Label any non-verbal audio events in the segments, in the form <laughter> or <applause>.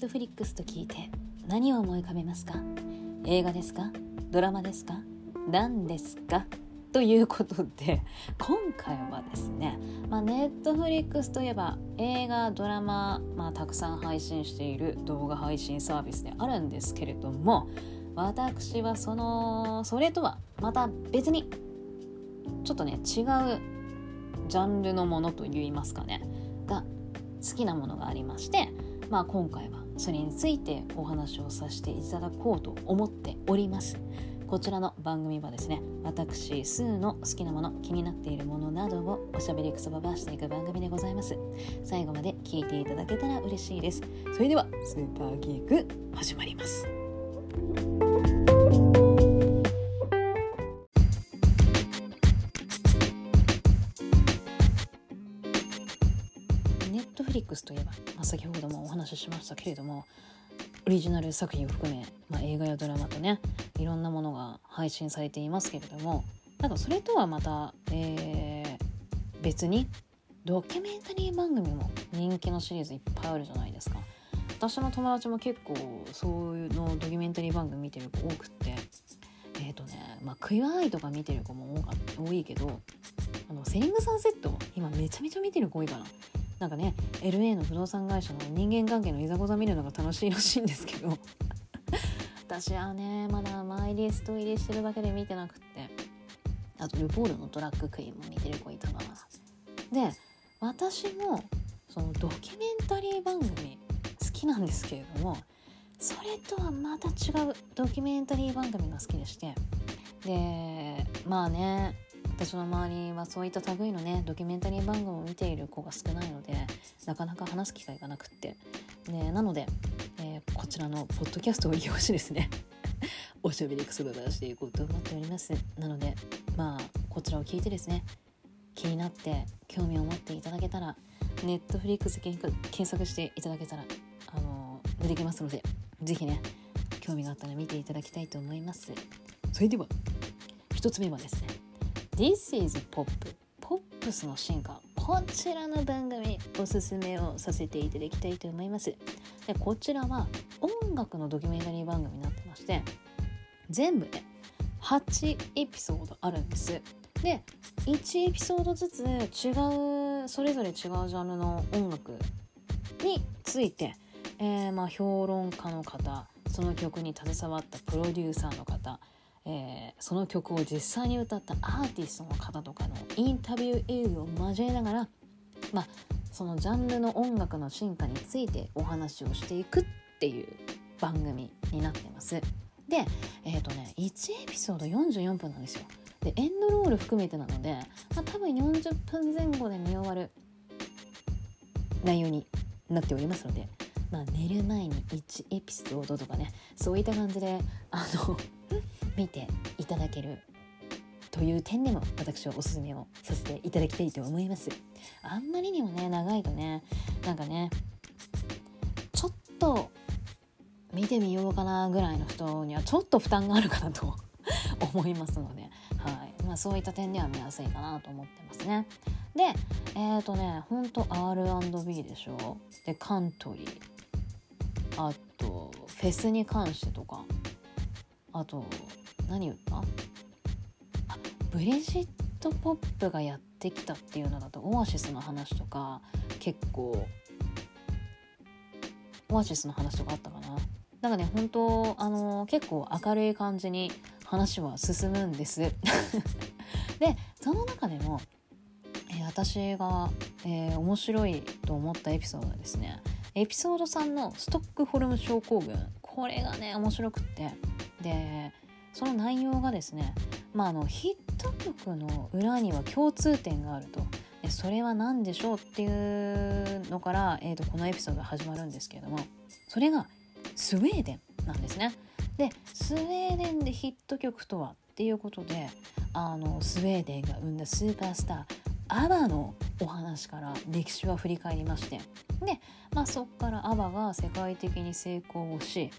ットフリックスと聞いて何を思い浮かべますか？映画ですか？ドラマですか？何ですか？ということで今回はですね、まあ、ネットフリックスといえば映画ドラマ、まあ、たくさん配信している動画配信サービスであるんですけれども私はそのそれとはまた別にちょっとね違うジャンルのものといいますかねが好きなものがありましてまあ今回はそれについてお話をさせていただこうと思っております。こちらの番組はですね私スーの好きなもの気になっているものなどをおしゃべりくそばばしていく番組でございます。最後まで聞いていただけたら嬉しいです。それではスーパーギーク始まります。先ほどもお話ししましたけれどもオリジナル作品を含め、まあ、映画やドラマとねいろんなものが配信されていますけれどもなんかそれとはまた、えー、別にドキュメンタリー番組も人気のシリーズいっぱいあるじゃないですか。私の友達も結構そういうのドキュメンタリー番組見てる子多くってえっ、ー、とねまあクイアアイとか見てる子も多か多いけどあのセリングサンセット今めちゃめちゃ見てる子多いかな。なんかね LA の不動産会社の人間関係のいざこざ見るのが楽しいらしいんですけど。<laughs> 私はねまだマイリスト入りしてるだけで見てなくって。あとルポールのトラッククイーンも見てる子いたな。で私もそのドキュメンタリー番組好きなんですけれどもそれとはまた違うドキュメンタリー番組が好きでして。でまあね私の周りはそういった類のねドキュメンタリー番組を見ている子が少ないのでなかなか話す機会がなくって。でなので、えー、こちらのポッドキャストを利用してですね <laughs> おしゃべりくすばばしていこうと思っております。なのでまあこちらを聞いてですね気になって興味を持っていただけたらネットフリックス検索していただけたらあの出てきますので是非ね興味があったら見ていただきたいと思います。それでは1つ目はですね This is Pop ポップスの進化。こちらの番組おすすめをさせていただきたいと思います。でこちらは音楽のドキュメンタリー番組になってまして全部ね8エピソードあるんです。で1エピソードずつ違うそれぞれ違うジャンルの音楽について、えー、まあ評論家の方その曲に携わったプロデューサーの方えー、その曲を実際に歌ったアーティストの方とかのインタビュー映像を交えながら、まあ、そのジャンルの音楽の進化についてお話をしていくっていう番組になってます。で、えっ、ー、とね、1エピソード44分なんですよ。で、エンドロール含めてなので、まあ、多分40分前後で見終わる内容になっておりますので、まあ、寝る前に1エピソードとかねそういった感じであの見ていただけるという点でも私はおすすめをさせていただきたいと思います。あんまりにもね長いとねなんかねちょっと見てみようかなぐらいの人にはちょっと負担があるかなと <laughs> 思いますので、はい。まあ、そういった点では見やすいかなと思ってますね。でえっ、ー、とねほんと R&B でしょ。でカントリー。あとフェスに関してとか。あと何言ったあブリジット・ポップがやってきたっていうのだとオアシスの話とか結構オアシスの話とかあったかな？なんかね本当あの結構明るい感じに話は進むんです。<laughs> でその中でも、えー、私が、えー、面白いと思ったエピソードはですねエピソード3のストックホルム症候群。これがね面白くって。でその内容がですね、まあ、あのヒット曲の裏には共通点があると。それは何でしょうっていうのから、えーと、このエピソードが始まるんですけれども。それがスウェーデンなんですね。でスウェーデンでヒット曲とはっていうことであのスウェーデンが生んだスーパースターアバのお話から歴史は振り返りまして。で、まあ、そこからアバが世界的に成功をし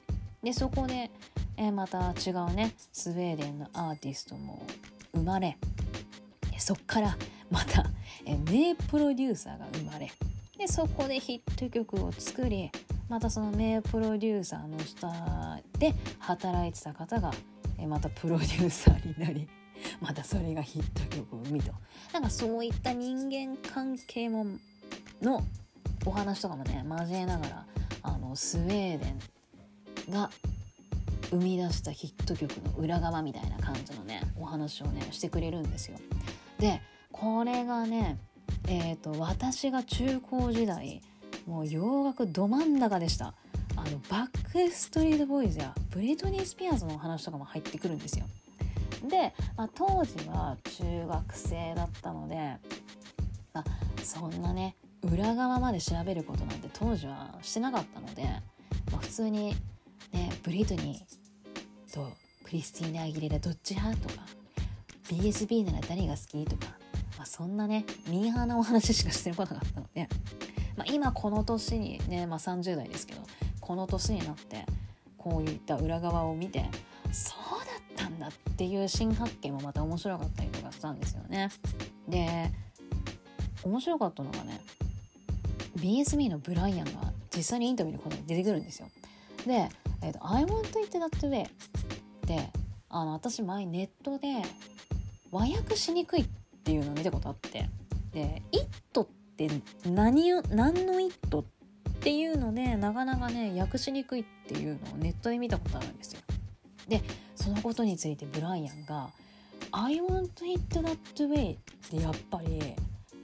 でそこでえ、また違うね。スウェーデンのアーティストも生まれそっからまた、名プロデューサーが生まれでそこでヒット曲を作りまたその名プロデューサーの下で働いてた方がまたプロデューサーになり <laughs> またそれがヒット曲を生みと。なんかそういった人間関係ものお話とかもね交えながらあのスウェーデンが生み出したヒット曲の裏側みたいな感じのねお話をねしてくれるんですよ。でこれがねえーと、私が中高時代もう洋楽ど真ん中でしたあのバックストリートボーイズやブリトニー・スピアーズのお話とかも入ってくるんですよで、まあ、当時は中学生だったので、まあ、そんなね裏側まで調べることなんて当時はしてなかったので、まあ、普通にねブリトニーとクリスティーナ・アギレラどっち派？とか BSB なら誰が好き？とかまあ、そんなねミーハーなお話しかしてこなかったので、まあ、今この年にね、まあ、30代ですけどこの年になってこういった裏側を見てそうだったんだっていう新発見もまた面白かったりとかしたんですよね。で面白かったのがね BSB のブライアンが実際にインタビューで出てくるんですよ。で「えー、I want it that way」であの私前ネットで和訳しにくいっていうのを見たことあってで「イット」って何を何の「イット」っていうのでなかなかね訳しにくいっていうのをネットで見たことあるんですよ。でそのことについてブライアンが「I want it that way」ってやっぱり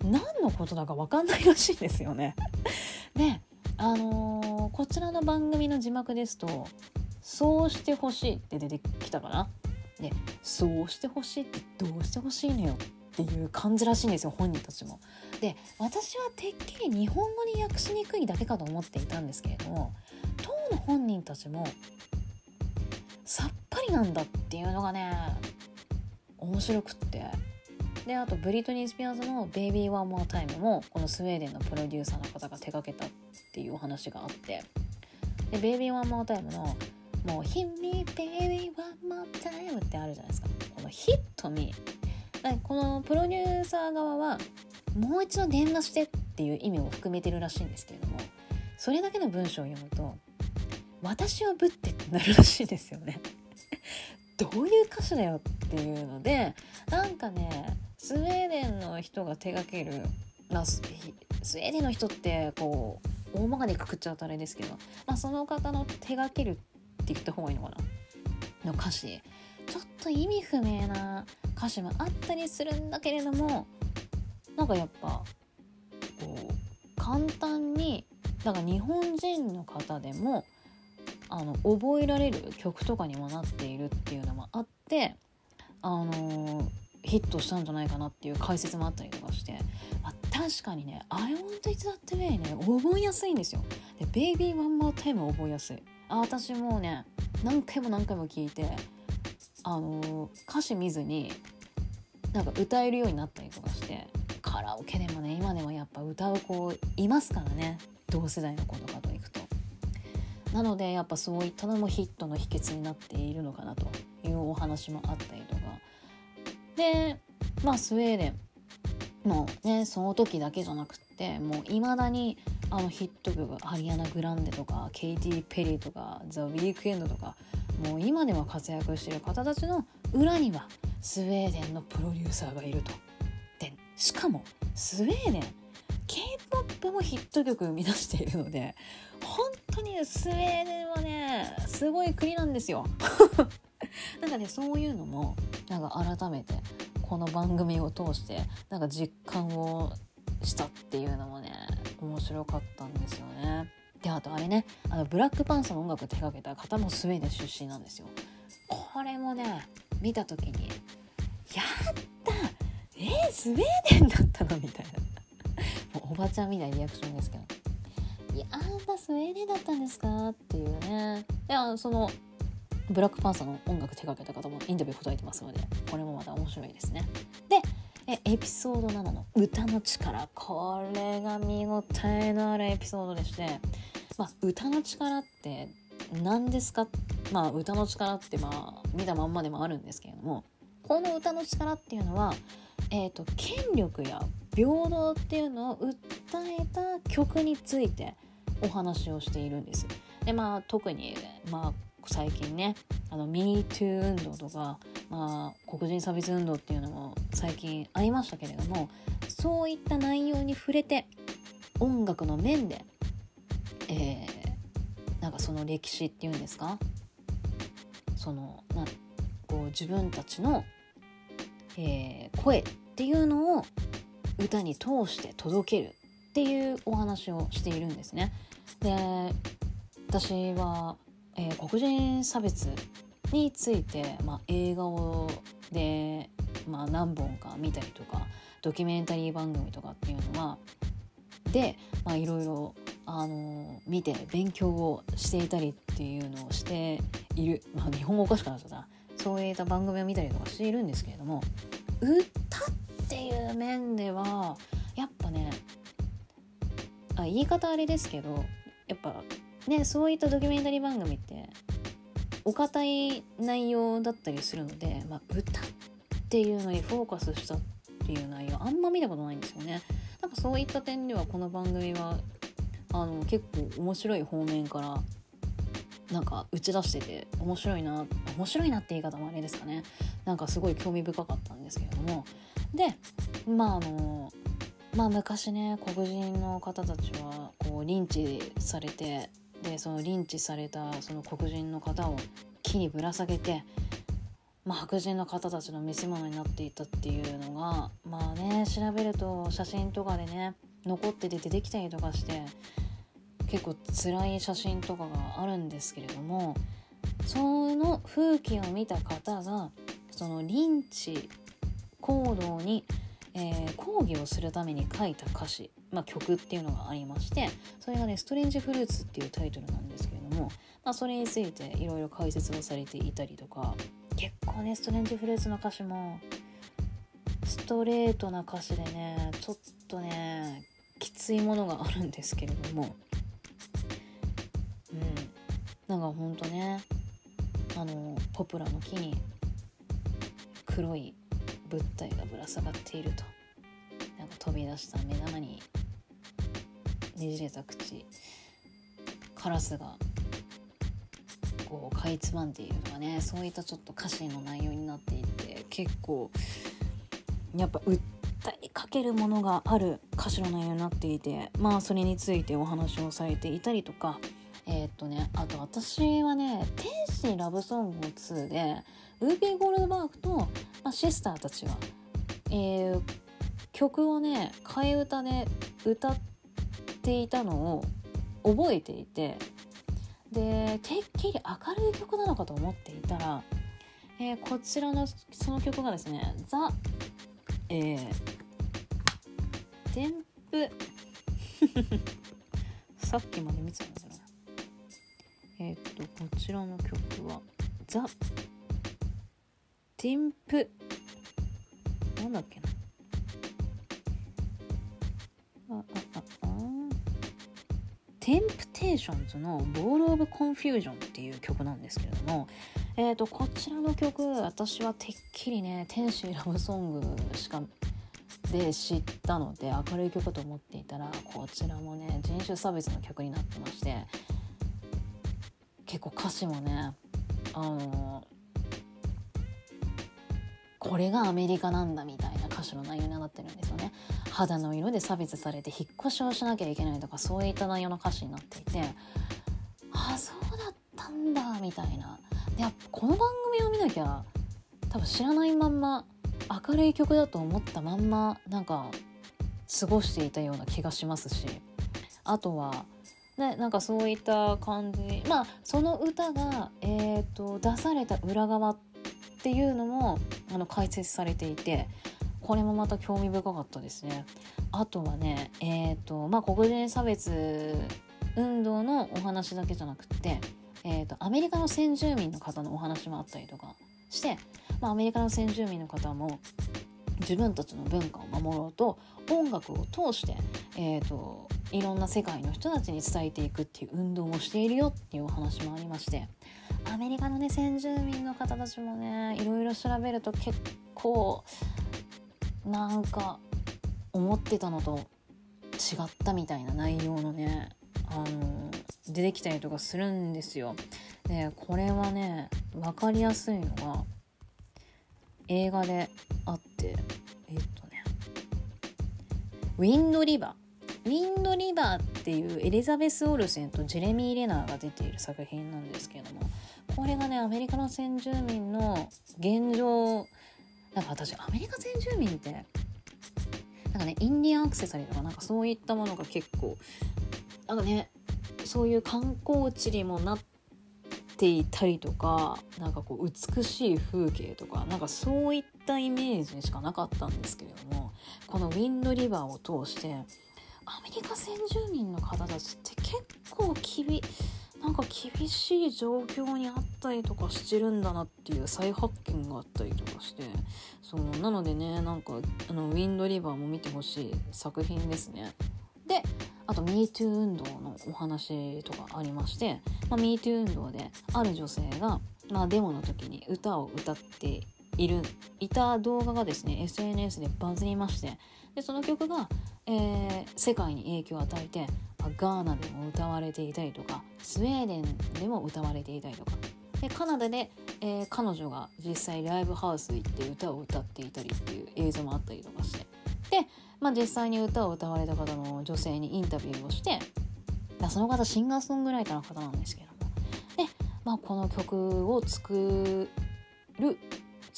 何のことだか分かんないらしいんですよね。であのー、こちらの番組の字幕ですと「そうしてほしい」って出てきたかな？で「そうしてほしいってどうしてほしいのよ」っていう感じらしいんですよ本人たちも。で私はてっきり日本語に訳しにくいだけかと思っていたんですけれども当の本人たちもさっぱりなんだっていうのがね面白くってであとブリトニー・スピアーズの「Baby One More Time」もこのスウェーデンのプロデューサーの方が手掛けたっていうお話があってで「Baby One More Time の」もう「Hit me baby one more time」ってあるじゃないですか。この「Hit me」このプロデューサー側はもう一度電話してっていう意味を含めてるらしいんですけれどもそれだけの文章を読むと私をぶってってなるらしいですよね。<laughs> どういう歌詞だよっていうのでなんかねスウェーデンの人が手掛ける、まあ、スウェーデンの人ってこう大まかにくくっちゃうとあれですけど、まあ、その方の手掛けるって言った方がいいのかな？の歌詞ちょっと意味不明な歌詞もあったりするんだけれどもなんかやっぱこう簡単にだから日本人の方でもあの覚えられる曲とかにもなっているっていうのもあってあのー、ヒットしたんじゃないかなっていう解説もあったりとかして、まあ、確かにね「I want it that way ね」覚えやすいんですよ。で「Baby One More Time」覚えやすい。あ私もうね何回も何回も聞いてあの歌詞見ずになんか歌えるようになったりとかしてカラオケでもね今でもやっぱ歌う子いますからね。同世代の子とかと行くと。なのでやっぱそういったのもヒットの秘訣になっているのかなというお話もあったりとか。でまあスウェーデン。もうねその時だけじゃなくってもういまだにあのヒット曲アリアナ・グランデとかケイティ・ペリーとかザ・ウィークエンドとかもう今では活躍している方たちの裏にはスウェーデンのプロデューサーがいると。でしかもスウェーデン K-POP もヒット曲生み出しているので本当にスウェーデンはねすごい国なんですよ。<laughs> なんかねそういうのもなんか改めてこの番組を通してなんか実感をしたっていうのもね面白かったんですよね。であとあれねあのブラックパンサーの音楽を手掛けた方もスウェーデン出身なんですよ。これもね見た時に「やったえー、スウェーデンだったの?」みたいなもうおばちゃんみたいなリアクションですけど「いやだスウェーデンだったんですか?」っていうねいやそのブラックパンサーの音楽手掛けた方もインタビュー答えてますのでこれもまた面白いですね。でえエピソード7の歌の力これが見応えのあるエピソードでして、まあ、歌の力って何ですか？まあ歌の力ってまあ見たまんまでもあるんですけれどもこの歌の力っていうのは、えーと、権力や平等っていうのを訴えた曲についてお話をしているんです。でまあ特に、まあ、最近ねあの MeToo 運動とか、まあ、黒人差別運動っていうのも最近ありましたけれどもそういった内容に触れて音楽の面で、えー、なんかその歴史っていうんですか？そのなこう自分たちの、えー、声っていうのを歌に通して届けるっていうお話をしているんですね。で私は、えー、黒人差別について、まあ、映画をで、まあ、何本か見たりとかドキュメンタリー番組とかっていうのはでいろいろあの見て勉強をしていたりっていうのをしている、まあ、日本語おかしくなっちゃったそういった番組を見たりとかしているんですけれども歌っていう面ではやっぱねあ言い方あれですけどやっぱねそういったドキュメンタリー番組ってお堅い内容だったりするので、まあ、歌っていうのにフォーカスしたっていう内容あんま見たことないんですよね。なんかそういった点ではこの番組はあの結構面白い方面からなんか打ち出してて面白いな面白いなって言い方もあれですかねなんかすごい興味深かったんですけれどもでまああのまあ昔ね黒人の方たちはこうリンチされてでそのリンチされたその黒人の方を木にぶら下げて、まあ、白人の方たちの見せ物になっていたっていうのがまあね調べると写真とかでね残ってて出てきたりとかして結構辛い写真とかがあるんですけれどもその風景を見た方がそのリンチ行動に、えー、抗議をするために書いた歌詞。まあ、曲っていうのがありましてそれがね「ストレンジフルーツ」っていうタイトルなんですけれども、まあ、それについていろいろ解説をされていたりとか結構ねストレンジフルーツの歌詞もストレートな歌詞でねちょっとねきついものがあるんですけれどもうんなんかほんとねあのポプラの木に黒い物体がぶら下がっていると。飛び出した目玉にねじれた口カラスがこうかいつまんでいるとかねそういったちょっと歌詞の内容になっていて結構やっぱ訴えかけるものがある歌詞の内容になっていてまあそれについてお話をされていたりとかえー、っとねあと私はね「天使ラブソング2」でウービー・ゴールドバーグと、まあ、シスターたちは、えー、曲をね替え歌で歌っていたのを覚えていてでてっきり明るい曲なのかと思っていたら、えー、こちらのその曲がですね「ザ・えー、テンプ <laughs> さっきまで見てたんですよね。えっ、とこちらの曲は「ザ・ティンプ」なんだっけな。テンプテーションズの「ボール・オブ・コンフュージョン」っていう曲なんですけれども、えーと、こちらの曲私はてっきりね「天使ラブソング」しかで知ったので明るい曲と思っていたらこちらもね人種差別の曲になってまして結構歌詞もねあのこれがアメリカなんだみたいな歌詞の内容になってるんですよね。肌の色で差別されて引っ越しをしなきゃいけないとかそういった内容の歌詞になっていてああそうだったんだみたいなでやっぱこの番組を見なきゃ多分知らないまんま明るい曲だと思ったまんまなんか過ごしていたような気がしますしあとはね、なんかそういった感じまあその歌が、えーと出された裏側っていうのもあの解説されていてこれもまた興味深かったですね。あとはね、えっ、ー、と、まあ、黒人差別運動のお話だけじゃなくって、えーと、アメリカの先住民の方のお話もあったりとかして、まあ、アメリカの先住民の方も自分たちの文化を守ろうと音楽を通して、えーといろんな世界の人たちに伝えていくっていう運動をしているよっていうお話もありましてアメリカのね先住民の方たちもねいろいろ調べると結構なんか思ってたのと違ったみたいな内容のねあの出てきたりとかするんですよ。でこれはね分かりやすいのが映画であってえっとね「ウィンド・リバー」ウィンド・リバーっていうエリザベス・オルセンとジェレミー・レナーが出ている作品なんですけれどもこれがねアメリカの先住民の現状なんか私アメリカ先住民ってなんかねインディアンアクセサリーとかなんかそういったものが結構なんかねそういう観光地にもなっていたりとかなんかこう美しい風景とかなんかそういったイメージにしかなかったんですけれどもこのウィンドリバーを通してアメリカ先住民の方たちって結構厳なんか厳しい状況にあったりとかしてるんだなっていう再発見があったりとかしてそうなのでねなんかあのウィンドリバーも見てほしい作品ですね。であと MeToo 運動のお話とかありまして、まあ、MeToo 運動である女性が、まあ、デモの時に歌を歌っているいた動画がですね SNS でバズりましてでその曲が、えー、世界に影響を与えてガーナでも歌われていたりとかスウェーデンでも歌われていたりとか。でカナダで、えー、彼女が実際ライブハウス行って歌を歌っていたりっていう映像もあったりとかして。でまあ、実際に歌を歌われた方の女性にインタビューをしてその方シンガーソングライターの方なんですけども。で、まあ、この曲を作る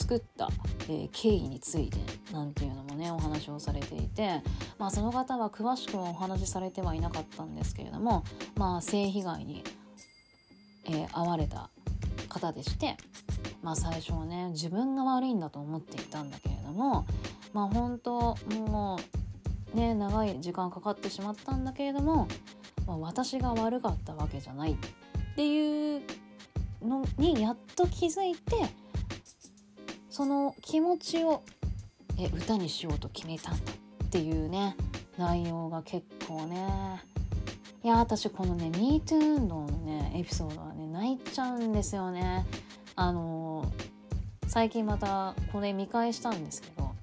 作った、えー、経緯についてなんていうのもねお話をされていて、まあ、その方は詳しくはお話しされてはいなかったんですけれども、まあ、性被害に、えー、遭われた方でして、まあ、最初はね自分が悪いんだと思っていたんだけれどもまあ本当もうね長い時間かかってしまったんだけれども、まあ、私が悪かったわけじゃないっていうのにやっと気づいてその気持ちをえ歌にしようと決めたっていうね内容が結構ね。いや私このね MeToo 運動のねエピソードはね泣いちゃうんですよね。あのー、最近またこれ見返したんですけど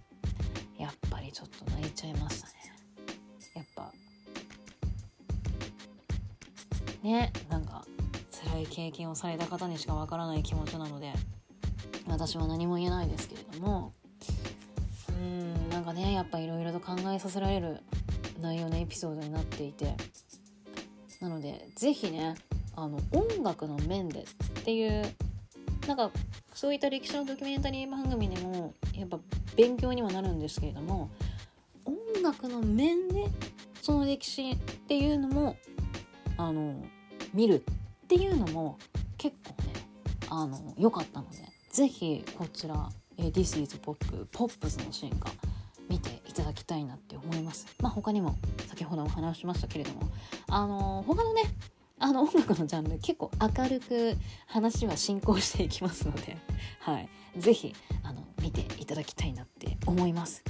やっぱりちょっと泣いちゃいましたね。やっぱ。ねなんか辛い経験をされた方にしかわからない気持ちなので。私は何も言えないですけれどもうんなんかねやっぱいろいろと考えさせられる内容のエピソードになっていてなので是非ねあの音楽の面でっていうなんかそういった歴史のドキュメンタリー番組でもやっぱ勉強にはなるんですけれども音楽の面でその歴史っていうのもあの見るっていうのも結構ねあの良かったので是非こちら「This is Pop」ポップスの進化見ていただきたいなって思います。まあ他にも先ほどお話しましたけれどもあの他のねあの音楽のジャンル結構明るく話は進行していきますので、<laughs> はい、是非あの見ていただきたいなって思います。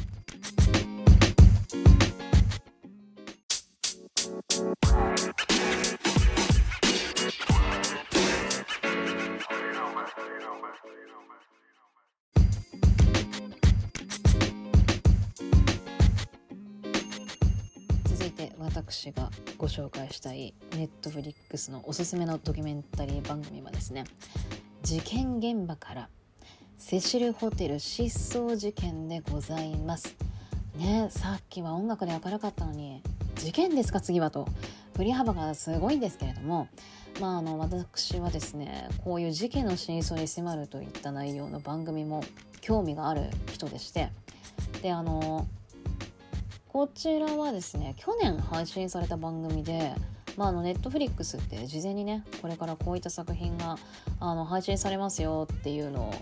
私がご紹介したいネットフリックスのおすすめのドキュメンタリー番組はですね事件現場からセシルホテル失踪事件でございます。ねさっきは音楽で明るかったのに事件ですか次はと。振り幅がすごいんですけれどもまああの私はですねこういう事件の真相に迫るといった内容の番組も興味がある人でしてであのこちらはですね去年配信された番組でまあ、のネットフリックスって事前にねこれからこういった作品があの配信されますよっていうのを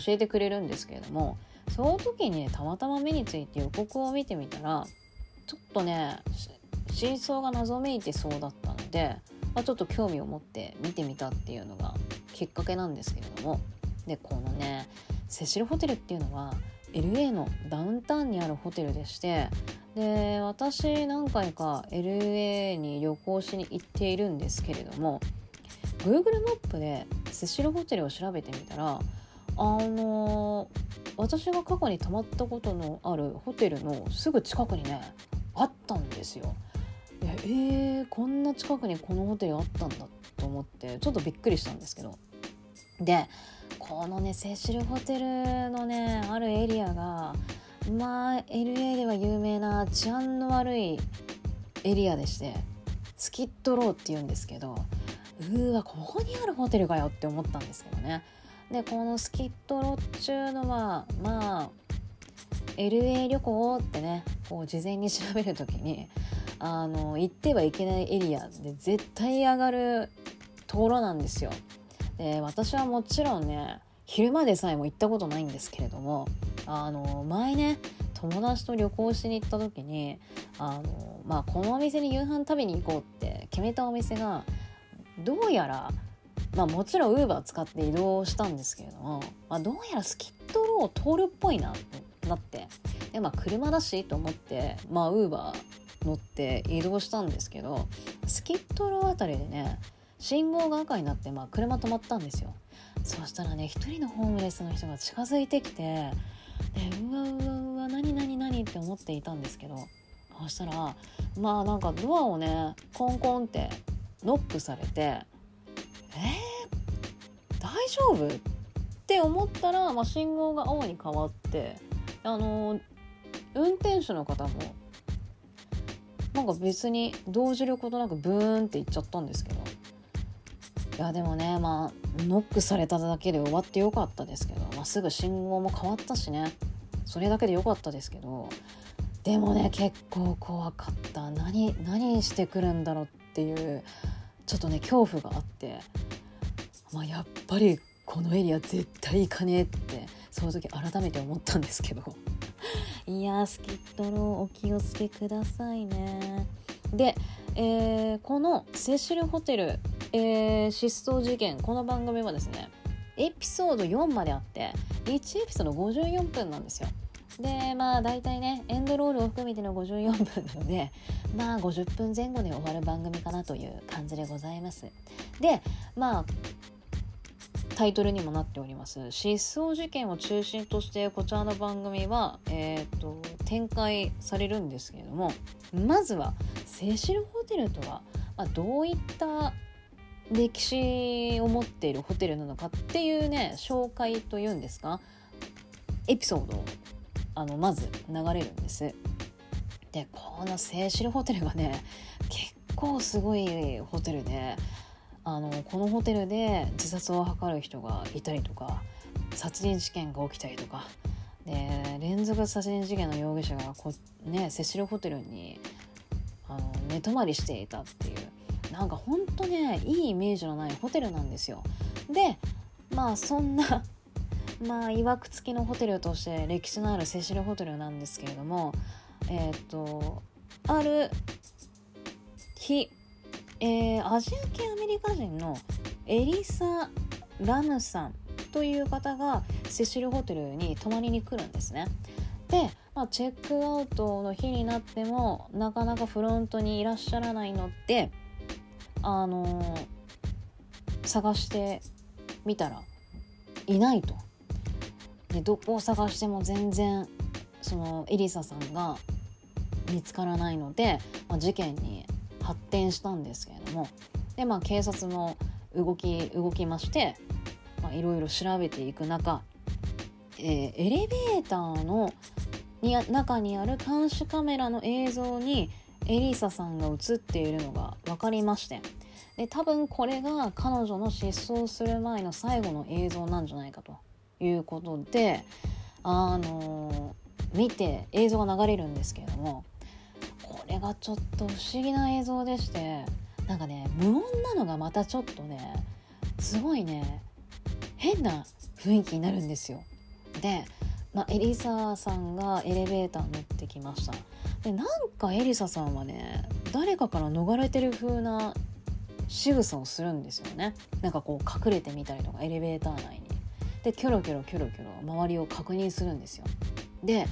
教えてくれるんですけれどもその時にねたまたま目について予告を見てみたらちょっとね真相が謎めいてそうだったので、まあ、ちょっと興味を持って見てみたっていうのがきっかけなんですけれどもでこのねセシルホテルっていうのは LA のダウンタウンにあるホテルでしてで私何回か LA に旅行しに行っているんですけれども Google マップでセシルホテルを調べてみたらあの私が過去に泊まったことのあるホテルのすぐ近くにねあったんですよ。えー、こんな近くにこのホテルあったんだと思ってちょっとびっくりしたんですけどでこのねセシルホテルのねあるエリアがまあ LA では有名な治安の悪いエリアでしてスキットローって言うんですけどうーわここにあるホテルかよって思ったんですけどねでこのスキットロっちゅうのはまあ LA 旅行ってねこう事前に調べる時にあの行ってはいけないエリアで絶対上がるところなんですよ。で私はもちろんね昼間でさえも行ったことないんですけれどもあの前ね友達と旅行しに行った時にあの、まあ、このお店に夕飯食べに行こうって決めたお店がどうやら、まあ、もちろんウーバー使って移動したんですけれども、まあ、どうやらスキットローを通るっぽいなとなって。で、まあ、車だしと思ってまあウーバー乗って移動したんですけどスキットローあたりでね信号が赤になって、まあ、車止まったんですよ。そしたらね一人のホームレスの人が近づいてきてでうわうわうわ何何何って思っていたんですけどそしたらまあなんかドアをねコンコンってノックされてえー、大丈夫？って思ったら、まあ、信号が青に変わってあの運転手の方もなんか別に動じることなくブーンって言っちゃったんですけどやでもねまあノックされただけで終わってよかったですけど、まあ、すぐ信号も変わったしね。それだけでよかったですけどでもね結構怖かった。何何してくるんだろうっていうちょっとね恐怖があって、まあ、やっぱりこのエリア絶対行かねえってその時改めて思ったんですけど。いやスキットローお気をつけくださいね。で、えー、このセシルホテル、えー、失踪事件この番組はですねエピソード4まであって1エピソード54分なんですよ。でまあ大体ねエンドロールを含めての54分なのでまあ50分前後で終わる番組かなという感じでございます。でまあタイトルにもなっております失踪事件を中心としてこちらの番組は、えーと、展開されるんですけれどもまずはセシルホテルとは、まあ、どういった歴史を持っているホテルなのかっていうね紹介というんですかエピソードをあのまず流れるんです。でこのセシルホテルがね結構すごいホテルであのこのホテルで自殺を図る人がいたりとか殺人事件が起きたりとかで連続殺人事件の容疑者がこ、ね、セシルホテルにあの寝泊まりしていたっていうなんかほんとねいいイメージのないホテルなんですよ。でまあそんな <laughs> まあいわくつきのホテルとして歴史のあるセシルホテルなんですけれどもえっ、とある日えー、アジア系アメリカ人のエリサ・ラムさんという方がセシルホテルに泊まりに来るんですね。で、まあ、チェックアウトの日になってもなかなかフロントにいらっしゃらないのであのー、探してみたらいないと。でどこを探しても全然そのエリサさんが見つからないので、まあ、事件に発展したんですけれどもでまあ警察も動き動きましていろいろ調べていく中、えー、エレベーターのに中にある監視カメラの映像にエリサさんが映っているのが分かりましてで多分これが彼女の失踪する前の最後の映像なんじゃないかということであのー、見て映像が流れるんですけれどもこれがちょっと不思議な映像でしてなんかね無音なのがまたちょっとねすごいね変な雰囲気になるんですよ。で、まあ、エリサさんがエレベーター乗ってきました。でなんかエリサさんはね誰かから逃れてる風な仕草をするんですよね。なんかこう隠れてみたりとかエレベーター内に。でキョロキョロキョロキョロ周りを確認するんですよ。で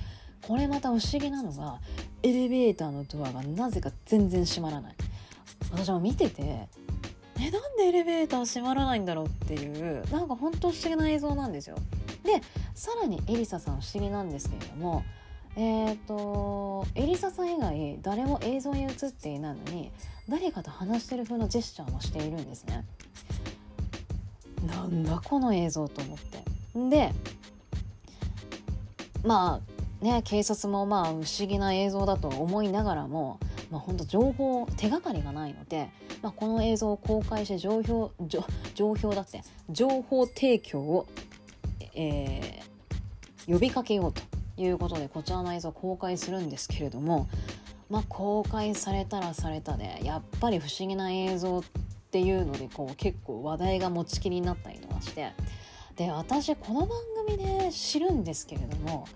これまた不思議なのがエレベーターのドアがなぜか全然閉まらない私も見ててえなんでエレベーター閉まらないんだろうっていうなんか本当不思議な映像なんですよでさらにエリサさん不思議なんですけれどもえっ、とエリサさん以外誰も映像に映っていないのに誰かと話してる風のジェスチャーもしているんですね。なんだこの映像と思って。でまあね警察もまあ不思議な映像だと思いながらも、まあ、本当情報手がかりがないので、まあ、この映像を公開して情報情報だって情報提供を、えー、呼びかけようということでこちらの映像を公開するんですけれども、まあ、公開されたらされたでやっぱり不思議な映像っていうのでこう結構話題が持ちきりになったりとかしてで私この番組で知るんですけれども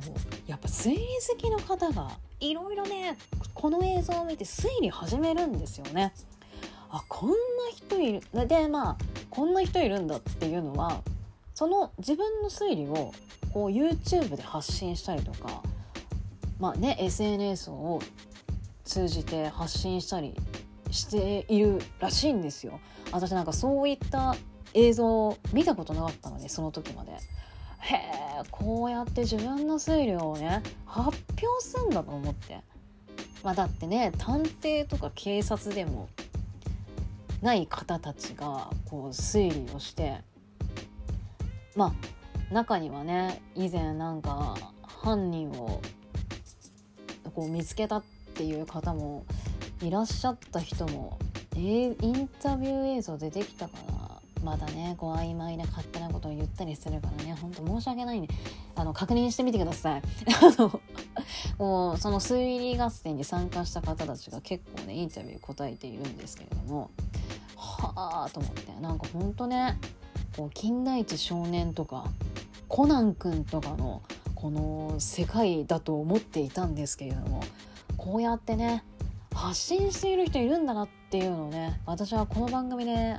こうやっぱ推理好きの方がいろいろねこの映像を見て推理始めるんですよね。あこんな人いるでまあこんな人いるんだっていうのはその自分の推理をこう YouTube で発信したりとかまあね SNS を通じて発信したりしているらしいんですよ。私なんかそういった映像を見たことなかったのでその時まで。へえこうやって自分の推理をね発表すんだと思って。まあ、だってね探偵とか警察でもない方たちがこう推理をしてまあ中にはね以前なんか犯人をこう見つけたっていう方もいらっしゃった人も、えー、インタビュー映像出てきたかなまだねこう曖昧な勝手なことを言ったりするからねほんと申し訳ないねあの確認してみてください。<laughs> あのもうその推理合戦に参加した方たちが結構ねインタビュー答えているんですけれどもはあと思ってなんかほんとねこう金田一少年とかコナン君とかのこの世界だと思っていたんですけれどもこうやってね発信している人いるんだなっていうのをね私はこの番組で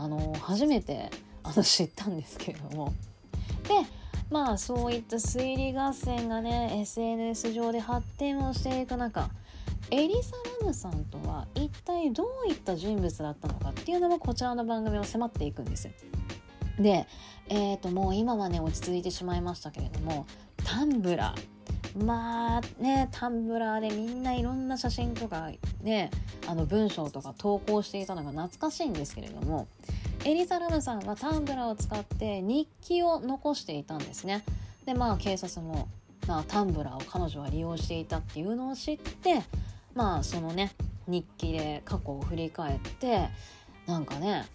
あの初めてあの知ったんですけれどもでまあそういった推理合戦がね SNS 上で発展をしていく中エリサ・ラムさんとは一体どういった人物だったのかっていうのもこちらの番組を迫っていくんですよ。で、えー、ともう今はね落ち着いてしまいましたけれどもタンブラーまあねタンブラーでみんないろんな写真とかねあの文章とか投稿していたのが懐かしいんですけれどもエリザ・ラムさんはタンブラーを使って日記を残していたんですね。でまあ警察も、まあ、タンブラーを彼女は利用していたっていうのを知ってまあそのね日記で過去を振り返ってなんかね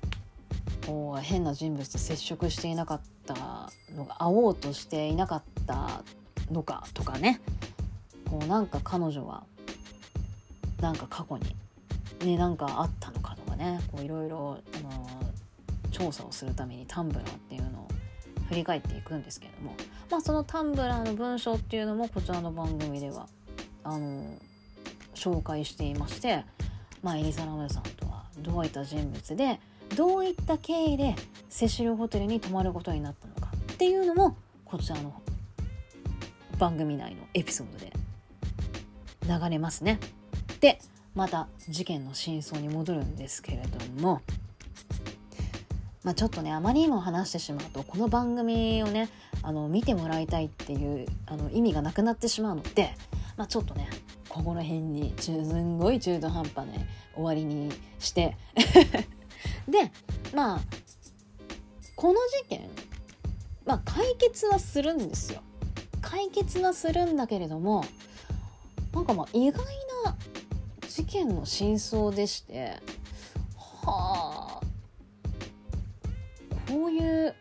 こう変な人物と接触していなかったのが会おうとしていなかったのかとかね。こうなんか彼女はなんか過去にねなんかあったのかとかね。いろいろ調査をするためにタンブラーっていうのを振り返っていくんですけれども、まあ、そのタンブラーの文章っていうのもこちらの番組ではあの紹介していまして、まあ、エリザラムさんとはどういった人物でどういった経緯でセシルホテルに泊まることになったのかっていうのもこちらの番組内のエピソードで。流れますね。でまた事件の真相に戻るんですけれども。まあ、ちょっとねあまりにも話してしまうとこの番組をねあの見てもらいたいっていうあの意味がなくなってしまうので、まあ、ちょっとねここら辺にすんごい中途半端ね終わりにして。<laughs> でまあこの事件まあ解決はするんですよ。解決はするんだけれどもなんかまあ意外な事件の真相でしてはあこういう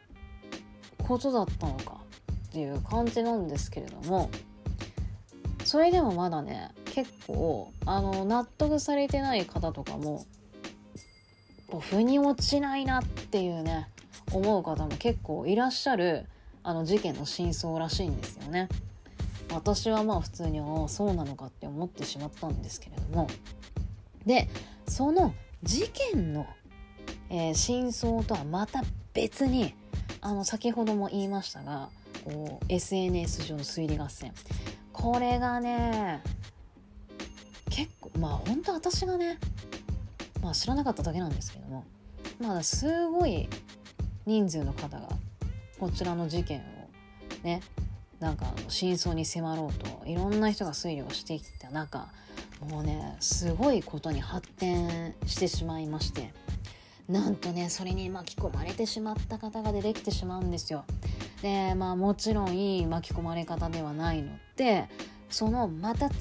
ことだったのかっていう感じなんですけれどもそれでもまだね結構あの納得されてない方とかも腑に落ちないなっていうね思う方も結構いらっしゃるあの事件の真相らしいんですよね。私はまあ普通にああそうなのかって思ってしまったんですけれどもでその事件の、えー、真相とはまた別にあの先ほども言いましたがこう SNS 上の推理合戦これがね結構まあ本当私がね、まあ、知らなかっただけなんですけどもまだすごい人数の方がこちらの事件をねなんか真相に迫ろうといろんな人が推理をしてきた中もうねすごいことに発展してしまいましてなんとねそれに巻き込まれてしまった方が出てきてしまうんですよ。でまあもちろんいい巻き込まれ方ではないのでそのまた違う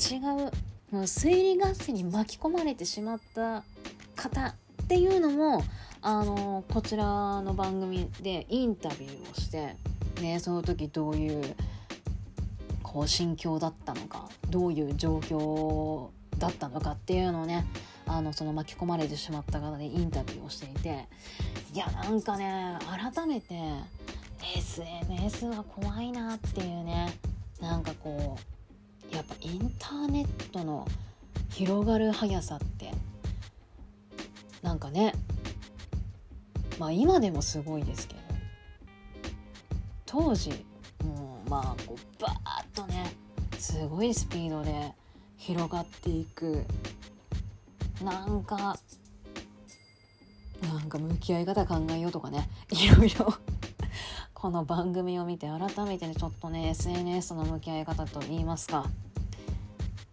推理合戦に巻き込まれてしまった方っていうのもあのこちらの番組でインタビューをして、ね、その時どういうこう心境だったのかどういう状況だったのかっていうのをねあのその巻き込まれてしまった方でインタビューをしていていやなんかね改めて SNS は怖いなっていうねなんかこうやっぱインターネットの広がる速さってなんかねまあ今でもすごいですけど。当時もうまあこうバーッとねすごいスピードで広がっていく。なんかなんか向き合い方考えようとかね <laughs> いろいろ。この番組を見て改めてねちょっとね SNS の向き合い方と言いますか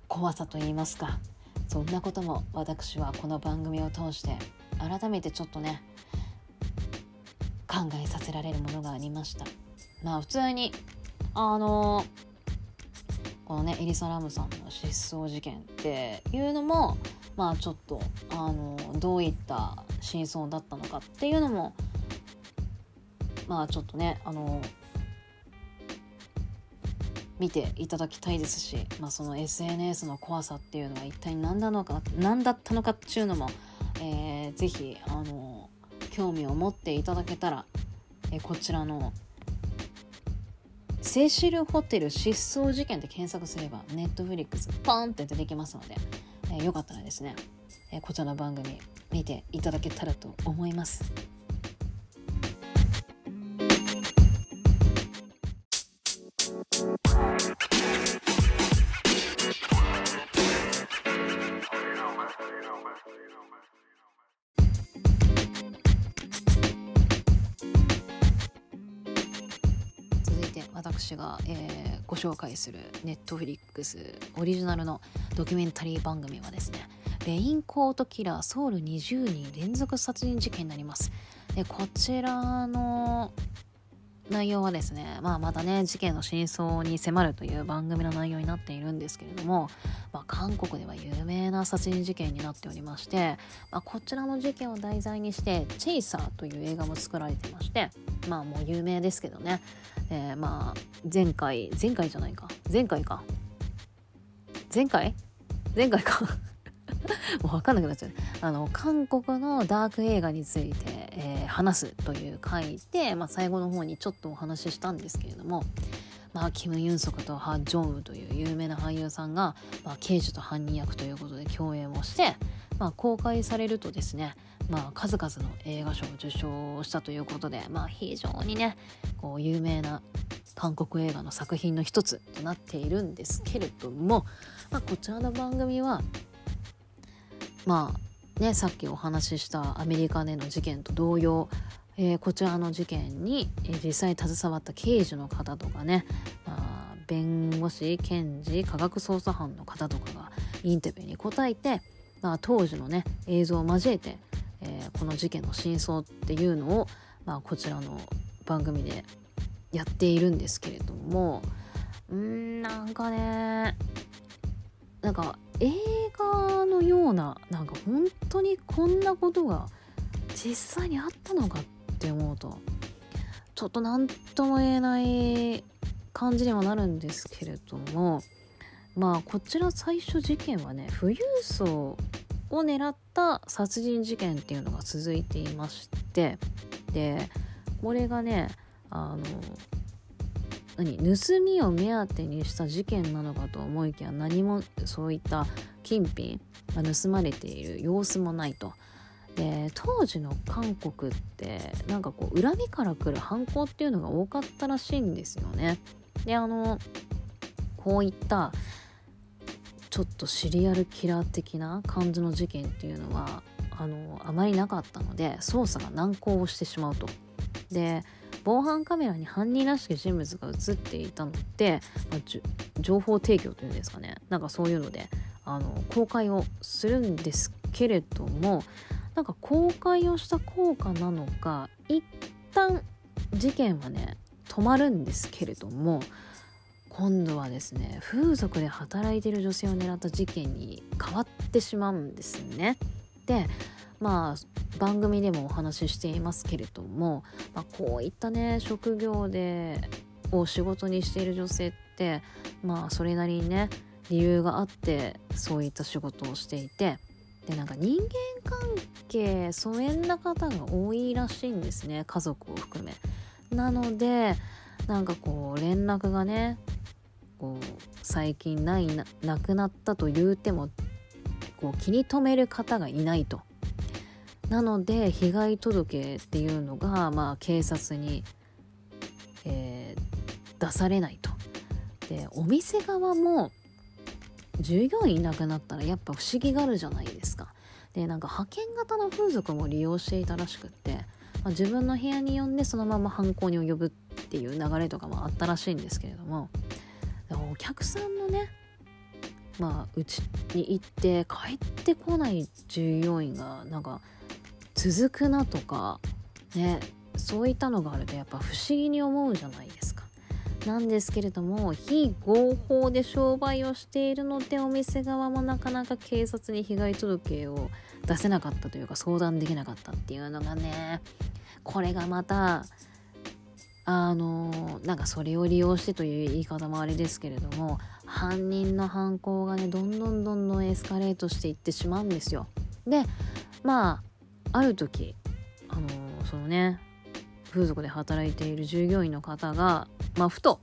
怖さと言いますかそんなことも私はこの番組を通して改めてちょっとね考えさせられるものがありました。まあ普通にあのこのねエリサ・ラムさんの失踪事件っていうのもまあちょっとあのどういった真相だったのかっていうのもまあちょっとねあの見ていただきたいですし、まあ、その SNS の怖さっていうのは一体何なのか何だったのかっていうのも、えー、ぜひあの興味を持っていただけたら、え、こちらのセシルホテル失踪事件で検索すればネットフリックスポンって出てきますので、えー、よかったらですね、えこちらの番組見ていただけたらと思います。紹介するネットフリックスオリジナルのドキュメンタリー番組はですねレインコートキラーソウル20人連続殺人事件になります。でこちらの内容はですね、まあ、またね事件の真相に迫るという番組の内容になっているんですけれども、まあ、韓国では有名な殺人事件になっておりまして、まあ、こちらの事件を題材にして「チェイサー」という映画も作られてましてまあもう有名ですけどね、えー、まあ前回前回じゃないか。前回か。前回？前回か。もう分かんなくなっちゃう。あの韓国のダーク映画について、えー、話すという回で、まあ、最後の方にちょっとお話ししたんですけれども、まあ、キム・ユンソクとハ・ジョンウという有名な俳優さんが、まあ、刑事と犯人役ということで共演をして、まあ、公開されるとですね、まあ、数々の映画賞を受賞したということで、まあ、非常にねこう有名な韓国映画の作品の一つとなっているんですけれども、まあ、こちらの番組はまあねさっきお話ししたアメリカでの事件と同様、えー、こちらの事件に、えー、実際携わった刑事の方とかね、まあ、弁護士検事科学捜査班の方とかがインタビューに答えて、まあ、当時のね映像を交えて、えー、この事件の真相っていうのを、まあ、こちらの番組でやっているんですけれどもうんなんかねなんか映画のようななんか本当にこんなことが実際にあったのかって思うとちょっと何とも言えない感じにはなるんですけれどもまあこちら最初事件はね富裕層を狙った殺人事件っていうのが続いていましてでこれがねあの何盗みを目当てにした事件なのかと思いきや何もそういった金品が盗まれている様子もないと。で当時の韓国ってなんかこう恨みから来る犯行っていうのが多かったらしいんですよね。であのこういったちょっとシリアルキラー的な感じの事件っていうのはあのあまりなかったので捜査が難航をしてしまうと。で防犯カメラに犯人らしき人物が映っていたので、まあ、情報提供というんですかねなんかそういうのであの公開をするんですけれどもなんか公開をした効果なのか一旦事件はね止まるんですけれども今度はですね風俗で働いてる女性を狙った事件に変わってしまうんですね。でまあ番組でもお話ししていますけれども、まあ、こういったね職業でを仕事にしている女性ってまあそれなりにね理由があってそういった仕事をしていてでなんか人間関係疎遠な方が多いらしいんですね家族を含め。なのでなんかこう連絡がねこう最近ないなくなったと言うてもこう気に留める方がいないと。なので被害届っていうのが、まあ、警察に、えー、出されないと。でお店側も従業員いなくなったらやっぱ不思議があるじゃないですか。でなんか派遣型の風俗も利用していたらしくって、まあ、自分の部屋に呼んでそのまま犯行に及ぶっていう流れとかもあったらしいんですけれどもお客さんのねまあうちに行って帰ってこない従業員がなんか続くなとかねそういったのがあるとやっぱ不思議に思うじゃないですか。なんですけれども非合法で商売をしているのでお店側もなかなか警察に被害届を出せなかったというか相談できなかったっていうのがねこれがまたあのなんかそれを利用してという言い方もあれですけれども犯人の犯行がねどんどんどんどんエスカレートしていってしまうんですよ。でまあある時あのそのね風俗で働いている従業員の方が、まあ、ふと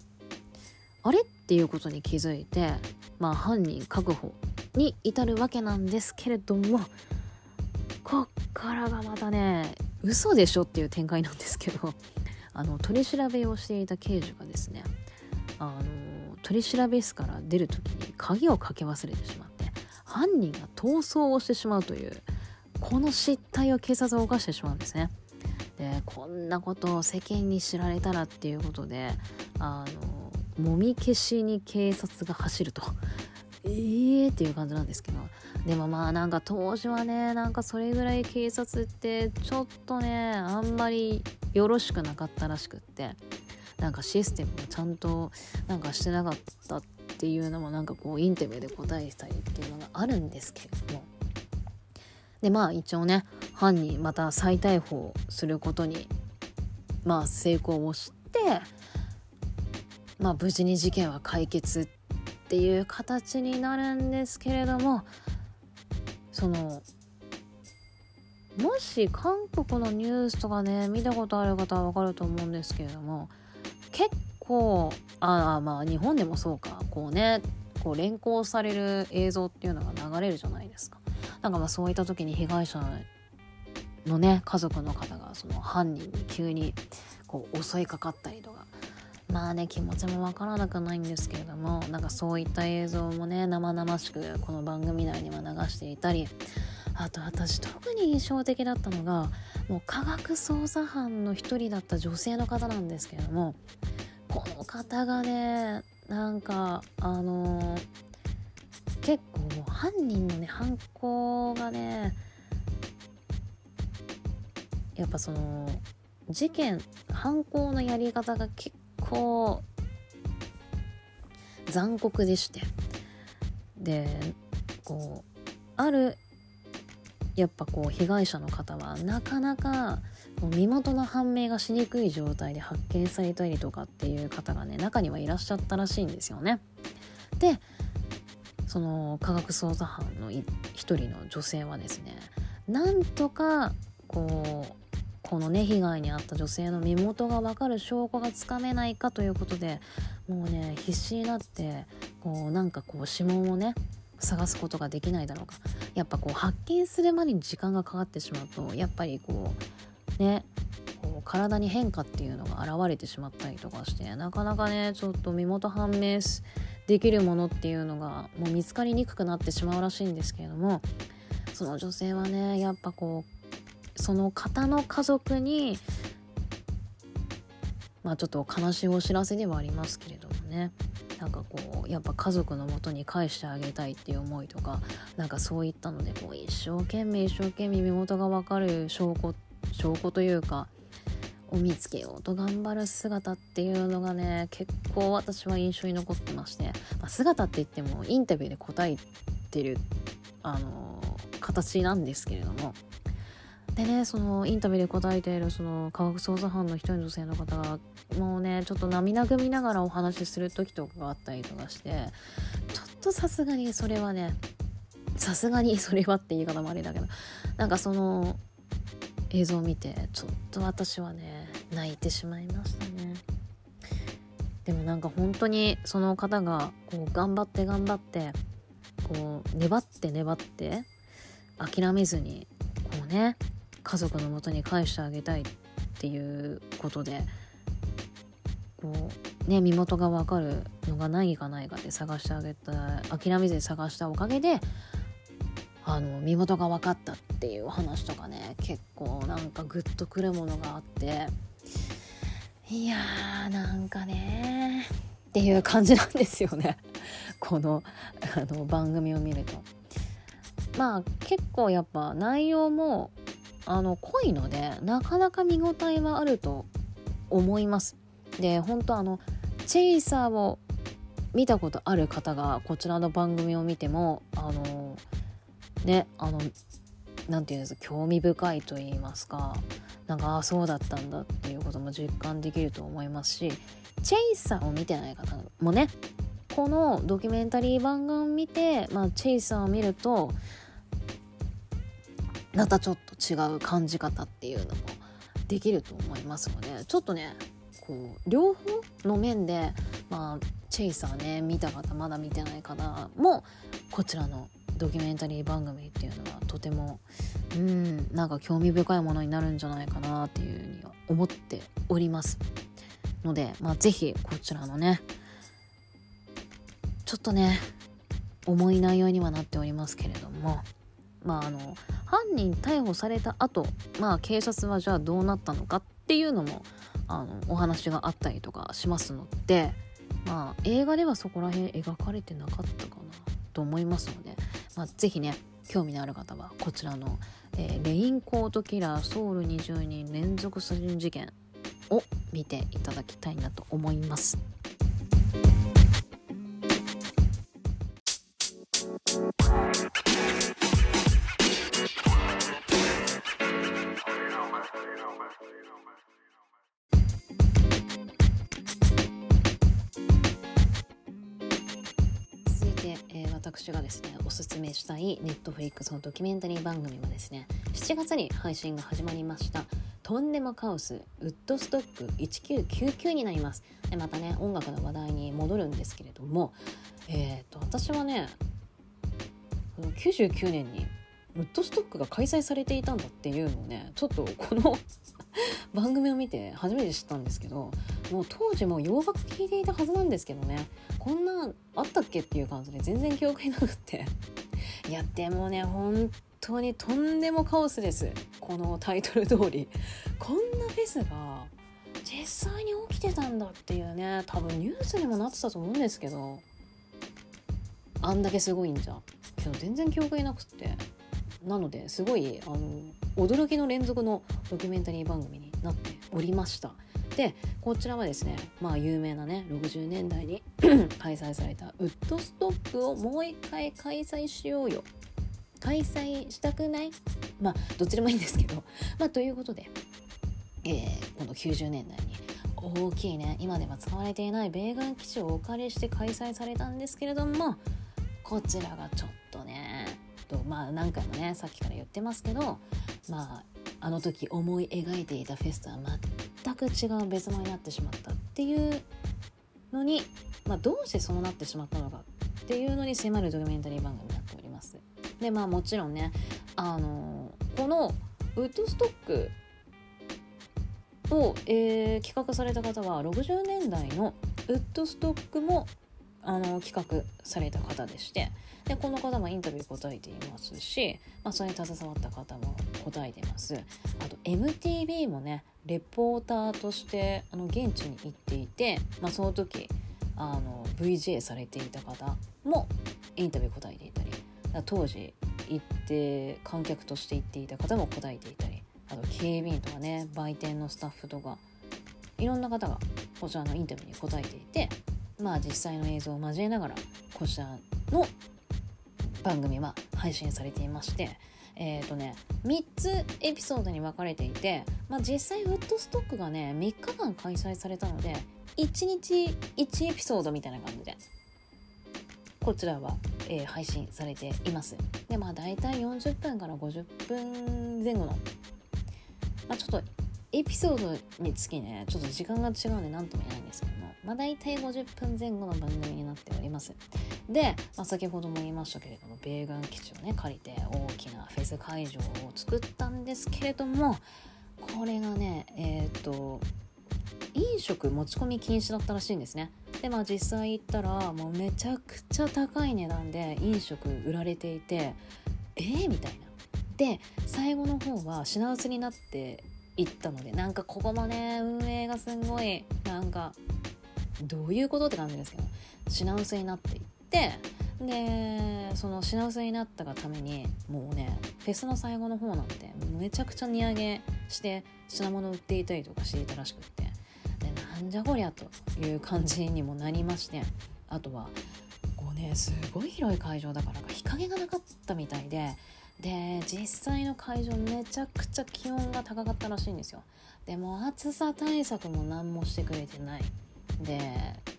あれっていうことに気づいて、まあ、犯人確保に至るわけなんですけれどもこっからがまたね嘘でしょっていう展開なんですけどあの取り調べをしていた刑事がですねあの取り調べ室から出る時に鍵をかけ忘れてしまって犯人が逃走をしてしまうというこの失態を警察は犯してしまうんですね。でこんなことを世間に知られたらっていうことであのもみ消しに警察が走ると。<laughs> えーっていう感じなんですけど。でもまあなんか当時はねなんかそれぐらい警察ってちょっとねあんまりよろしくなかったらしくって。なんかシステムをちゃんとなんかしてなかったっていうのもなんかこうインタビューで答えたりっていうのがあるんですけれども。でまあ一応ね犯人また再逮捕することにまあ成功をしてまあ無事に事件は解決っていう形になるんですけれどもそのもし韓国のニュースとかね見たことある方はわかると思うんですけれども結構ああまあ日本でもそうかこうねこう連行される映像っていうのが流れるじゃないですか。なんかまあそういった時に被害者のね家族の方がその犯人に急にこう襲いかかったりとか。まあね気持ちもわからなくないんですけれどもなんかそういった映像もね生々しくこの番組内には流していたりあと私特に印象的だったのがもう科学捜査班の一人だった女性の方なんですけれどもこの方がねなんかあのー、結構犯人のね犯行がねやっぱその事件犯行のやり方が結構残酷でしてでこうあるやっぱこう被害者の方はなかなか身元の判明がしにくい状態で発見されたりとかっていう方がね中にはいらっしゃったらしいんですよね。でその科学捜査班の一人の女性はですねなんとかこうこのね被害に遭った女性の身元が分かる証拠がつかめないかということでもうね必死になってこうなんかこう指紋をね探すことができないだろうか。やっぱこう発見するまでに時間がかかってしまうとやっぱりこうねこう体に変化っていうのが現れてしまったりとかしてなかなかねちょっと身元判明しできるものっていうのがもう見つかりにくくなってしまうらしいんですけれどもその女性はねやっぱこうその方の家族にまあちょっと悲しいお知らせではありますけれどもね。なんかこうやっぱ家族のもとに返してあげたいっていう思いとかなんかそういったのでこう一生懸命一生懸命身元が分かる証拠証拠というかを見つけようと頑張る姿っていうのがね結構私は印象に残ってまして、まあ、姿って言ってもインタビューで答えてるあの形なんですけれども。でねそのインタビューで答えているその科学捜査班の一人の女性の方がもうねちょっと涙ぐみながらお話しする時とかがあったりとかしてちょっとさすがにそれはねさすがにそれはって言い方もあれだけどなんかその映像を見てちょっと私はね泣いてしまいましたね。でもなんか本当にその方がこう頑張って頑張ってこう粘って粘って諦めずにこうね家族のもとに返してあげたいっていうことでこうね身元が分かるのが何かないかって探してあげた諦めずに探したおかげであの身元が分かったっていう話とかね結構なんかグッとくるものがあっていやーなんかねっていう感じなんですよね <laughs> このあの番組を見ると。まあ結構やっぱ内容もあの濃いのでなかなか見応えはあると思います。で本当あのチェイサーを見たことある方がこちらの番組を見てもあのねあの何て言うんですか興味深いと言いますかなんかああそうだったんだっていうことも実感できると思いますしチェイサーを見てない方もねこのドキュメンタリー番組を見て、まあ、チェイサーを見るとまたちょっと違う感じ方っていうのもできると思いますのでちょっとねこう両方の面で、まあ、チェイサーね見た方まだ見てない方もこちらのドキュメンタリー番組っていうのはとてもうん。なんか興味深いものになるんじゃないかなっていうふうには思っておりますので、まあ、是非こちらのねちょっとね重い内容にはなっておりますけれどもまああの犯人逮捕された後まあ警察はじゃあどうなったのかっていうのもあのお話があったりとかしますのでまあ映画ではそこら辺描かれてなかったかなと思いますのでまあ、ぜひね興味のある方はこちらの、えー、レインコートキラーソウル20人連続殺人事件を見ていただきたいなと思います。私がですねおすすめしたいネットフリックスのドキュメンタリー番組はですね7月に配信が始まりました。とんでもカオスウッドストック1999になります。でまたね音楽の話題に戻るんですけれどもえ、ー、と私はね99年にウッドストックが開催されていたんだっていうのをねちょっとこの番組を見て初めて知ったんですけどもう当時も洋楽聴いていたはずなんですけどね。こんなあったっけっていう感じで全然記憶になくって。<laughs> いやでもね本当にとんでもカオスです。このタイトル通り。こんなフェスが実際に起きてたんだっていうね多分ニュースにもなってたと思うんですけど。あんだけすごいんじゃ。けど全然記憶になくって。なのですごいあの驚きの連続のドキュメンタリー番組になっておりました。でこちらはですねまあ有名なね60年代に <clears throat> 開催されたウッドストックをもう一回開催しようよ。開催したくない？まあどっちでもいいんですけど。まあということで、えー、この90年代に大きいね今では使われていない米軍基地をお借りして開催されたんですけれどもこちらがちょっとねとまあ何回もねさっきから言ってますけどまああの時思い描いていたフェスとは全く違う別物になってしまったっていうのに、まあ、どうしてそうなってしまったのかっていうのに迫るドキュメンタリー番組になっております。でまあもちろんねあのこのウッドストックを、えー、企画された方は60年代のウッドストックもあの企画された方でしてでこの方もインタビュー答えていますし、まあ、それに携わった方も答えてます。あと MTV もねレポーターとしてあの現地に行っていて、まあ、その時あの VJ されていた方もインタビュー答えていたり当時行って観客として行っていた方も答えていたりあと警備員とかね売店のスタッフとかいろんな方がこちらのインタビューに答えていてまあ実際の映像を交えながらこちらの番組は配信されていましてえーとね、3つエピソードに分かれていて、まあ、実際ウッドストックがね3日間開催されたので1日1エピソードみたいな感じでこちらは、えー、配信されています。でまあ大体40分から50分前後の、まあ、ちょっとエピソードにつきねちょっと時間が違うんで何とも言えないんですけども、まあ、大体50分前後の番組になっております。で、まあ、先ほども言いましたけれども米軍基地をね借りて大きなフェス会場を作ったんですけれどもこれがねえっ、ー、と飲食持ち込み禁止だったらしいんですね。でまあ実際行ったらもうめちゃくちゃ高い値段で飲食売られていてえー、みたいな。で最後の方は品薄になって行ったのでなんかここもね運営がすんごいなんかどういうことって感じですけど品薄になっていってでその品薄になったがためにもうねフェスの最後の方なんてめちゃくちゃ値上げして品物売っていたりとかしていたらしくってでなんじゃこりゃという感じにもなりましてあとはこうねすごい広い会場だから日陰がなかったみたいでで実際の会場めちゃくちゃ気温が高かったらしいんですよ。でも暑さ対策も何もしてくれてない。で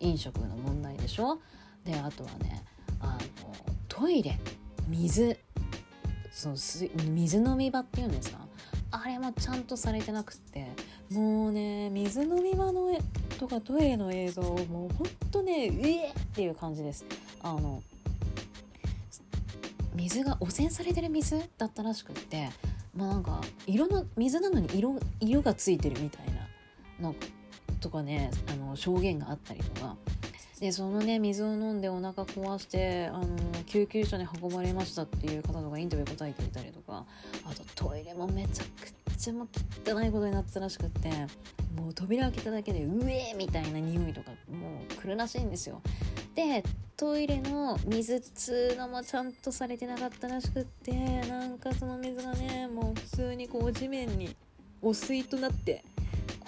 飲食の問題でしょ。であとはねあのトイレ水その水飲み場っていうんですか？あれもちゃんとされてなくって。もうね水飲み場のとかトイレの映像もうほんとねうえっていう感じです。あの水が汚染されてる水だったらしくってまあなんか色の水なのに色色がついてるみたいなのとかねあの証言があったりとか。でそのね水を飲んでお腹壊してあの救急車に運ばれましたっていう方とかインタビュー答えていたりとかあとトイレもめちゃくちゃも汚いことになったらしくってもう扉開けただけでうえみたいな匂いとかもう来るらしいんですよ。でトイレの水っつうのもちゃんとされてなかったらしくってなんかその水がねもう普通にこう地面に汚水となって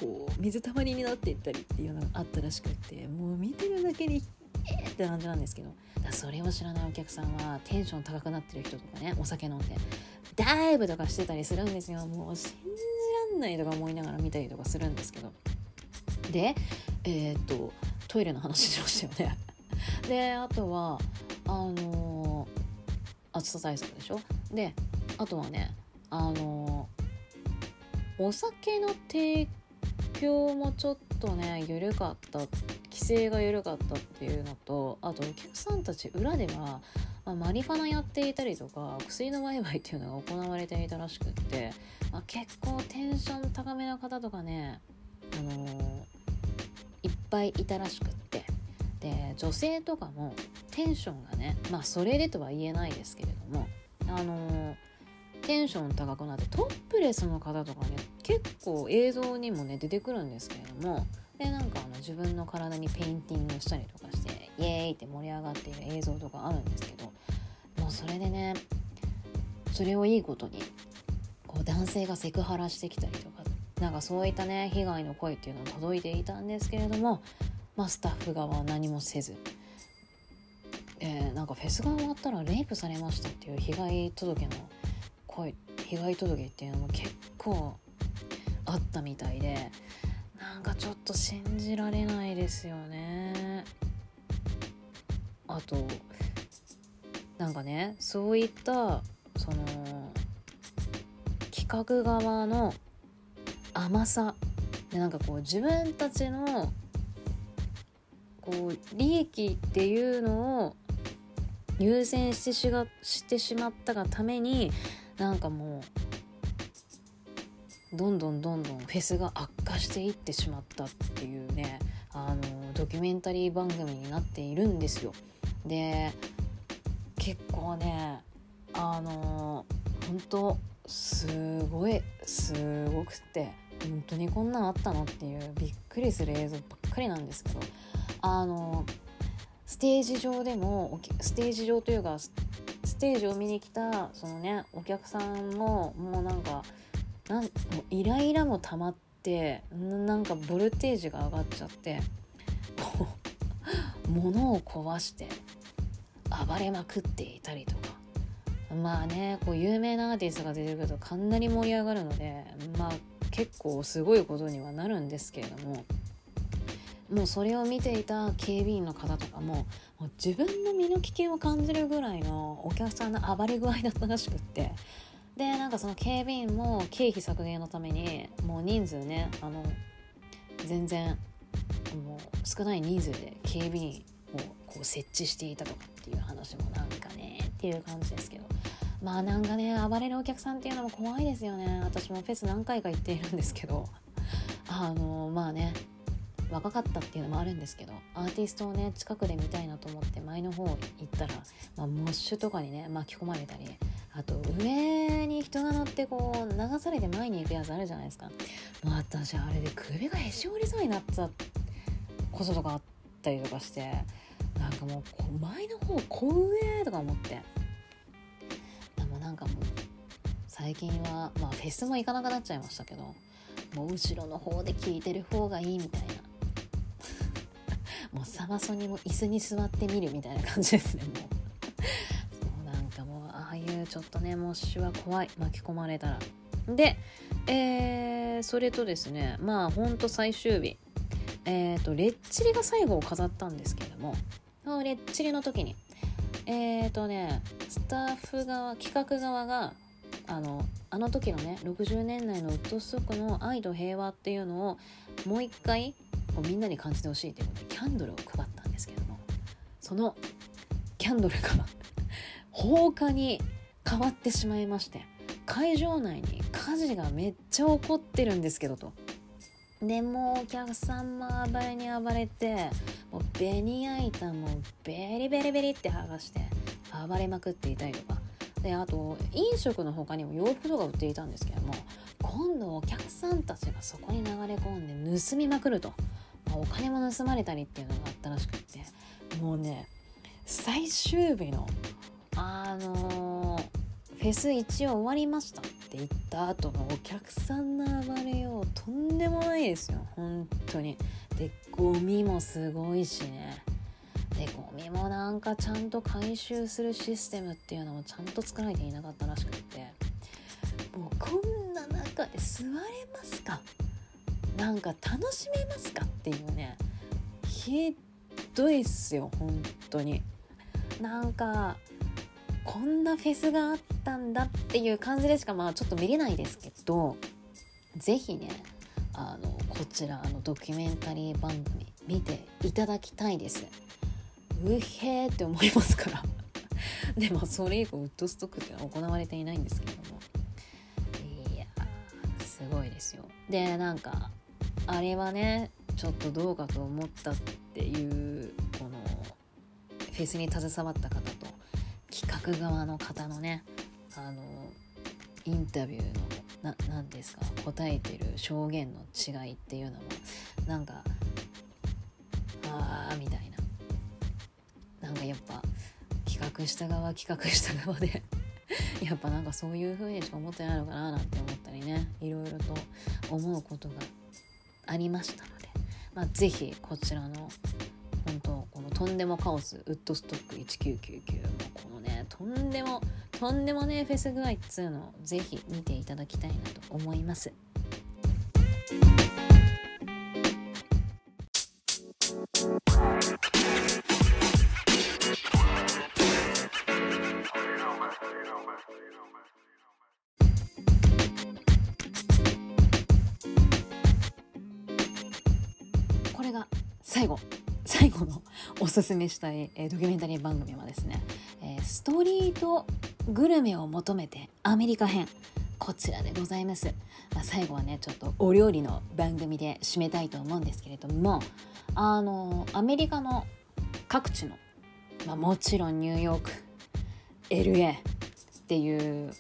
こう水たまりになっていったりっていうのがあったらしくってもう見てるだけでえーって感じなんですけど。それを知らないお客さんはテンション高くなってる人とかねお酒飲んで。ダイブとかしてたりするんですよ。もう信じらんないとか思いながら見たりとかするんですけど。でえー、っとトイレの話しましたよね。であとはあのー、暑さ対策でしょ。であとはねあのー、お酒の提供供もちょっとね緩かった規制が緩かったっていうのとあとお客さんたち裏では、まあ、マリファナやっていたりとか薬の売買っていうのが行われていたらしくって、まあ、結構テンション高めな方とかねあのー、いっぱいいたらしくって。で女性とかもテンションがねまあそれでとは言えないですけれどもあのテンション高くなってトップレスの方とかね結構映像にもね出てくるんですけれどもでなんかあの自分の体にペインティングしたりとかしてイエーイって盛り上がっている映像とかあるんですけどもうそれでねそれをいいことにこう男性がセクハラしてきたりとかなんかそういったね被害の声っていうのが届いていたんですけれどもまあ、スタッフ側は何もせず、えー、なんかフェスが終わったらレイプされましたっていう被害届の声被害届っていうのも結構あったみたいでなんかちょっと信じられないですよね。あとなんかねそういったその企画側の甘さでなんかこう自分たちのこう利益っていうのを優先してしがしてしまったがためになんかもうどんどんどんどんフェスが悪化していってしまったっていうねあのドキュメンタリー番組になっているんですよ。で結構ねあの本当すごいすごくって本当にこんなんあったのっていうびっくりする映像ばっかりなんですけどあのステージ上でもステージ上というかテージを見に来たそのねお客さんももうなんかなんもうイライラも溜まってなんかボルテージが上がっちゃってこう <laughs> 物を壊して暴れまくっていたりとか。まあねこう有名なアーティストが出てくるとかなり盛り上がるのでまあ結構すごいことにはなるんですけれども。もうそれを見ていた警備員の方とかももう自分の身の危険を感じるぐらいのお客さんの暴れ具合だったらしくって。でなんかその警備員も経費削減のためにもう人数ねあの全然もう少ない人数で警備員をこう設置していたとかっていう話もなんかねっていう感じですけど。まあなんかね暴れるお客さんっていうのも怖いですよね。私もフェス何回か行っているんですけど。あのまあね。若かったっていうのもあるんですけどアーティストをね近くで見たいなと思って前の方行ったら、まあ、モッシュとかにね巻き込まれたりあと上に人が乗ってこう流されて前に行くやつあるじゃないですか。もう私あれで首がへし折りそうになったこととかあったりとかしてなんかもう前の方こ上とか思って。でもなんかもう最近はまあフェスも行かなくなっちゃいましたけどもう後ろの方で聞いてる方がいいみたいな。もうサマソニも椅子に座ってみるみたいな感じですねもう。なんかもうああいうちょっとねモッシュは怖い巻き込まれたら。でえー、それとですねまあほんと最終日。えっ、ー、とレッチリが最後を飾ったんですけれどもそのレッチリの時にえっ、ー、とねスタッフ側企画側があのあの時のね60年代のウッドストックの愛と平和っていうのをもう一回こうみんなに感じてほしいということでキャンドルを配ったんですけどもそのキャンドルが <laughs> 放火に変わってしまいまして会場内に火事がめっちゃ起こってるんですけどと。でもお客さんも暴れに暴れてもうベニヤ板もベリベリベリって剥がして暴れまくっていたりとかであと飲食の他にも洋服とか売っていたんですけども今度お客さんたちがそこに流れ込んで盗みまくると、お金も盗まれたりっていうのがあったらしくて。もうね最終日のあのー、フェス一応終わりましたって言った後のお客さんの暴れようとんでもないですよ。本当に。でゴミもすごいしね。でゴミもなんかちゃんと回収するシステムっていうのもちゃんと作られていなかったらしくって。もうこんな中で座れますか？なんか楽しめますかっていうねひどいっすよ本当に。なんかこんなフェスがあったんだっていう感じでしかまあちょっと見れないですけど是非ねあのこちらのドキュメンタリー番組見ていただきたいです。うへーって思いますから。<laughs> でもそれ以降ウッドストックっていうのは行われていないんですけれども。いやすごいですよ。でなんかあれはねちょっとどうかと思ったっていうこのフェスに携わった方と企画側の方のねあのインタビューの何ですか答えてる証言の違いっていうのもなんかああみたいな。なんかやっぱ企画した側企画した側で <laughs> やっぱなんかそういう風にしか思ってないのかななんて思ったりねいろいろと思うことがありましたので、まあ、是非こちらの本当このとんでもカオスウッドストック1999のこのねとんでもとんでもねフェス具合っつうのを是非見ていただきたいなと思います。すすめしたい、えー、ドキュメンタリー番組はですね、えー、ストリートグルメを求めてアメリカ編こちらでございます、まあ、最後はねちょっとお料理の番組で締めたいと思うんですけれどもあのアメリカの各地の、まあ、もちろんニューヨーク LA っていう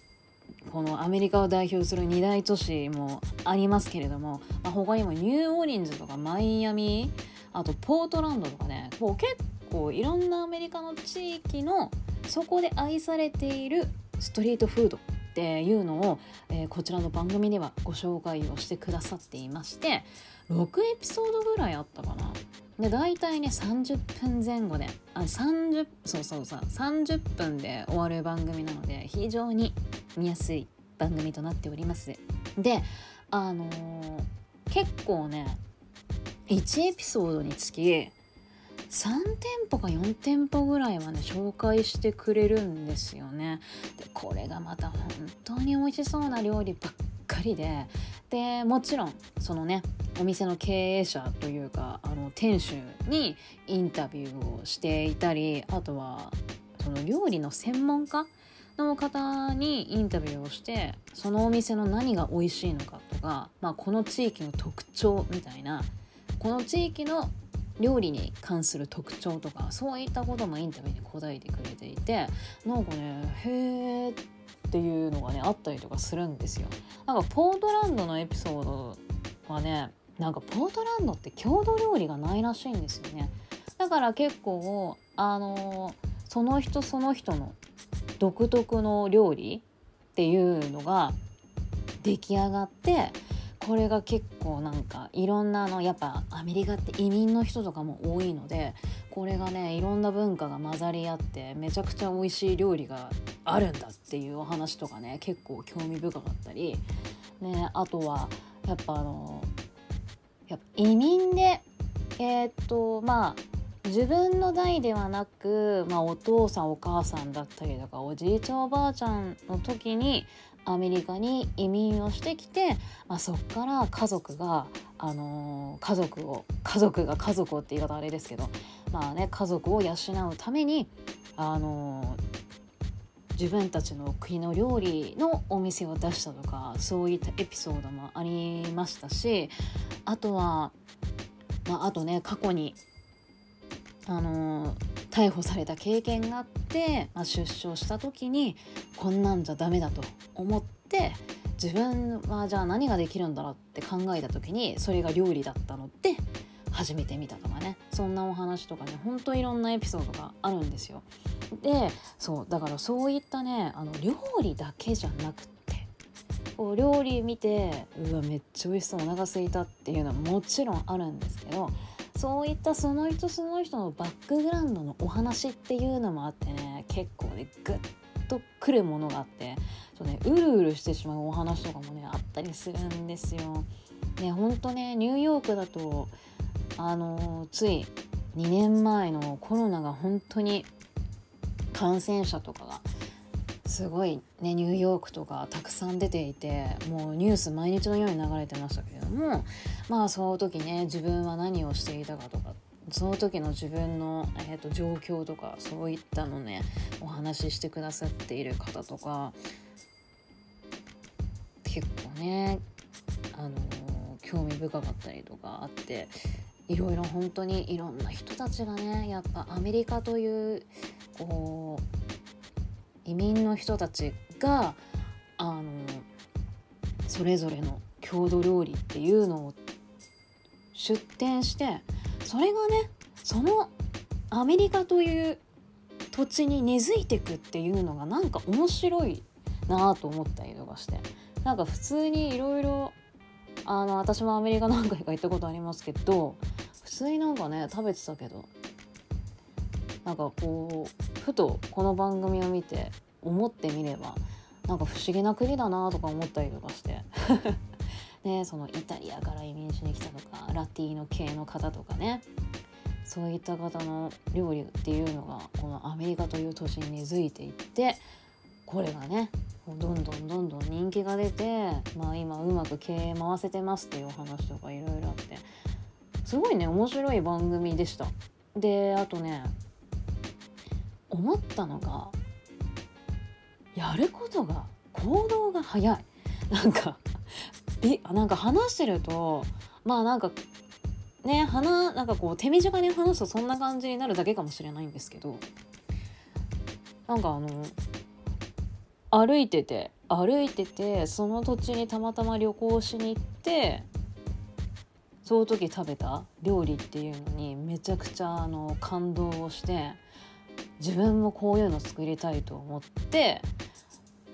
このアメリカを代表する二大都市もありますけれども、まあ、他にもニューオーリンズとかマイアミあとポートランドとかねもう結構いろんなアメリカの地域のそこで愛されているストリートフードっていうのを、えー、こちらの番組ではご紹介をしてくださっていまして6エピソードぐらいあったかな。で大体ね30分前後であ30そうそうそう30分で終わる番組なので非常に見やすい番組となっておりますであのー、結構ね1エピソードにつき3店舗か4店舗ぐらいはね紹介してくれるんですよね。でこれがまた本当に美味しそうな料理ばっかりででもちろんそのねお店の経営者というかあの店主にインタビューをしていたりあとはその料理の専門家の方にインタビューをしてそのお店の何が美味しいのかとか、まあ、この地域の特徴みたいなこの地域の料理に関する特徴とかそういったこともインタビューに答えてくれていてなんかねへーっていうのがねあったりとかするんですよ。なんかポートランドのエピソードはねなんかポートランドって郷土料理がないらしいんですよねだから結構あのその人その人の独特の料理っていうのが出来上がってこれが結構なんかいろんなのやっぱアメリカって移民の人とかも多いのでこれがねいろんな文化が混ざり合ってめちゃくちゃ美味しい料理があるんだっていうお話とかね結構興味深かったり、ね、あとはやっぱあのやっぱ移民でえー、っとまあ自分の代ではなく、まあ、お父さんお母さんだったりとかおじいちゃんおばあちゃんの時にアメリカに移民をしてきて、まあ、そっから家族が、あのー、家族を家族が家族をって言い方あれですけど、まあね、家族を養うために、あのー、自分たちの国の料理のお店を出したとかそういったエピソードもありましたしあとは、まあ、あとね過去にあの逮捕された経験があって、まあ、出所した時にこんなんじゃダメだと思って自分はじゃあ何ができるんだろうって考えた時にそれが料理だったので初めて見たとかねそんなお話とかねほんといろんなエピソードがあるんですよ。でそうだからそういったねあの料理だけじゃなくこう料理見てうわめっちゃ美味しそうお腹すいたっていうのはもちろんあるんですけどそういったその人その人のバックグラウンドのお話っていうのもあってね結構ねグッとくるものがあってちょねうるうるしてしまうお話とかもねあったりするんですよ。ねほんとねニューヨークだとあのつい2年前のコロナが本当に感染者とかがすごいねニューヨークとかたくさん出ていてもうニュース毎日のように流れてましたけれどもまあその時ね自分は何をしていたかとかその時の自分の、えーと、状況とかそういったのねお話ししてくださっている方とか結構ねあのー、興味深かったりとかあっていろいろ本当にいろんな人たちがねやっぱアメリカというこう移民の人たちがあのそれぞれの郷土料理っていうのを出店してそれがねそのアメリカという土地に根付いてくっていうのがなんか面白いなと思ったりとかしてなんか普通にいろいろあの私もアメリカ何回か行ったことありますけど普通になんかね食べてたけどなんかこうふとこの番組を見て思ってみればなんか不思議な国だなとか思ったりとかして <laughs> ねそのイタリアから移民しに来たとかラティーノ系の方とかねそういった方の料理っていうのがこのアメリカという都市に根付いていってこれがねどんどんどんどん人気が出て、まあ、今うまく経営回せてますっていうお話とかいろいろあってすごいね面白い番組でした。であとね思ったのがやることが行動が早い。なんかびなんか話してるとまあなんかね話なんかこう手短に話すとそんな感じになるだけかもしれないんですけどなんかあの歩いてて歩いててその土地にたまたま旅行しに行ってその時食べた料理っていうのにめちゃくちゃあの感動をして自分もこういうの作りたいと思って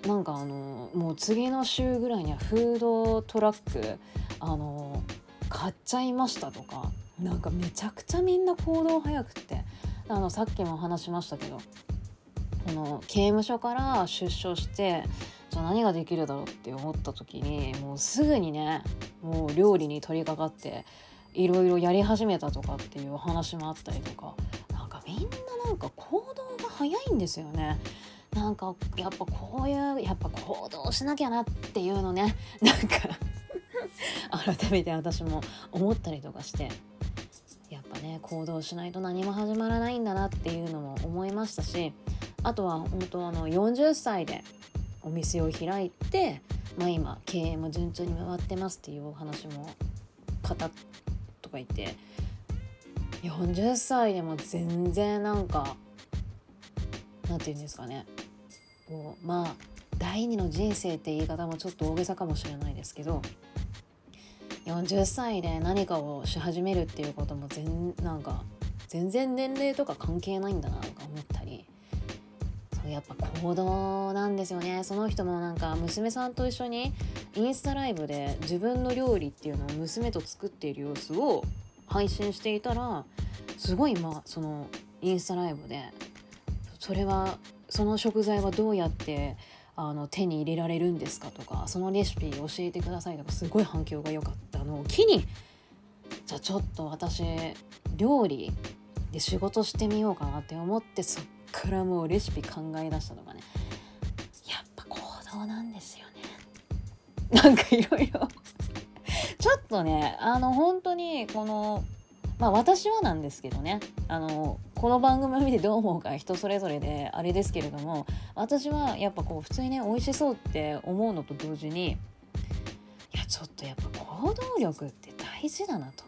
なんかあのもう次の週ぐらいにはフードトラックあの買っちゃいましたとかなんかめちゃくちゃみんな行動早くってあのさっきも話しましたけどこの刑務所から出所してじゃあ何ができるだろうって思った時にもうすぐにねもう料理に取り掛かっていろいろやり始めたとかっていうお話もあったりとかなんかみんなんか行動が早いんですよね。なんかやっぱこういうやっぱ行動しなきゃなっていうのね <laughs> なんか改めて私も思ったりとかしてやっぱね行動しないと何も始まらないんだなっていうのも思いましたしあとは本当あの40歳でお店を開いて、まあ、今経営も順調に回ってますっていうお話も方とかいて40歳でも全然なんかなんて言うんですかね。こうまあ第二の人生って言い方もちょっと大げさかもしれないですけど40歳で何かをし始めるっていうことも全なんか全然年齢とか関係ないんだなとか思ったりそうやっぱ行動なんですよね。その人もなんか娘さんと一緒にインスタライブで自分の料理っていうのを娘と作っている様子を配信していたらすごいまあそのインスタライブでそれはその食材はどうやってあの手に入れられるんですか？とかそのレシピ教えてくださいとかすごい反響が良かったのを機にじゃあちょっと私料理で仕事してみようかなって思ってそっからもうレシピ考え出したとかねやっぱ行動なんですよね。なんかいろいろ <laughs> ちょっとねあの本当にこのまあ私はなんですけどねあのこの番組を見てどう思うか人それぞれであれですけれども私はやっぱこう普通にね美味しそうって思うのと同時にいやちょっとやっぱ行動力って大事だなと。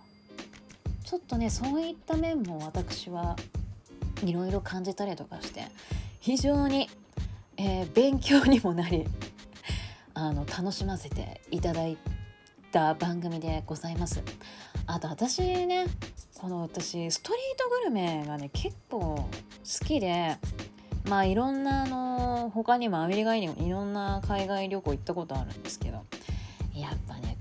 ちょっとねそういった面も私はいろいろ感じたりとかして非常に、えー、勉強にもなりあの楽しませていただいた番組でございます。あと私ねこの私ストリートグルメがね結構好きでまあいろんなあの他にもアメリカにもいろんな海外旅行行ったことあるんですけどやっぱね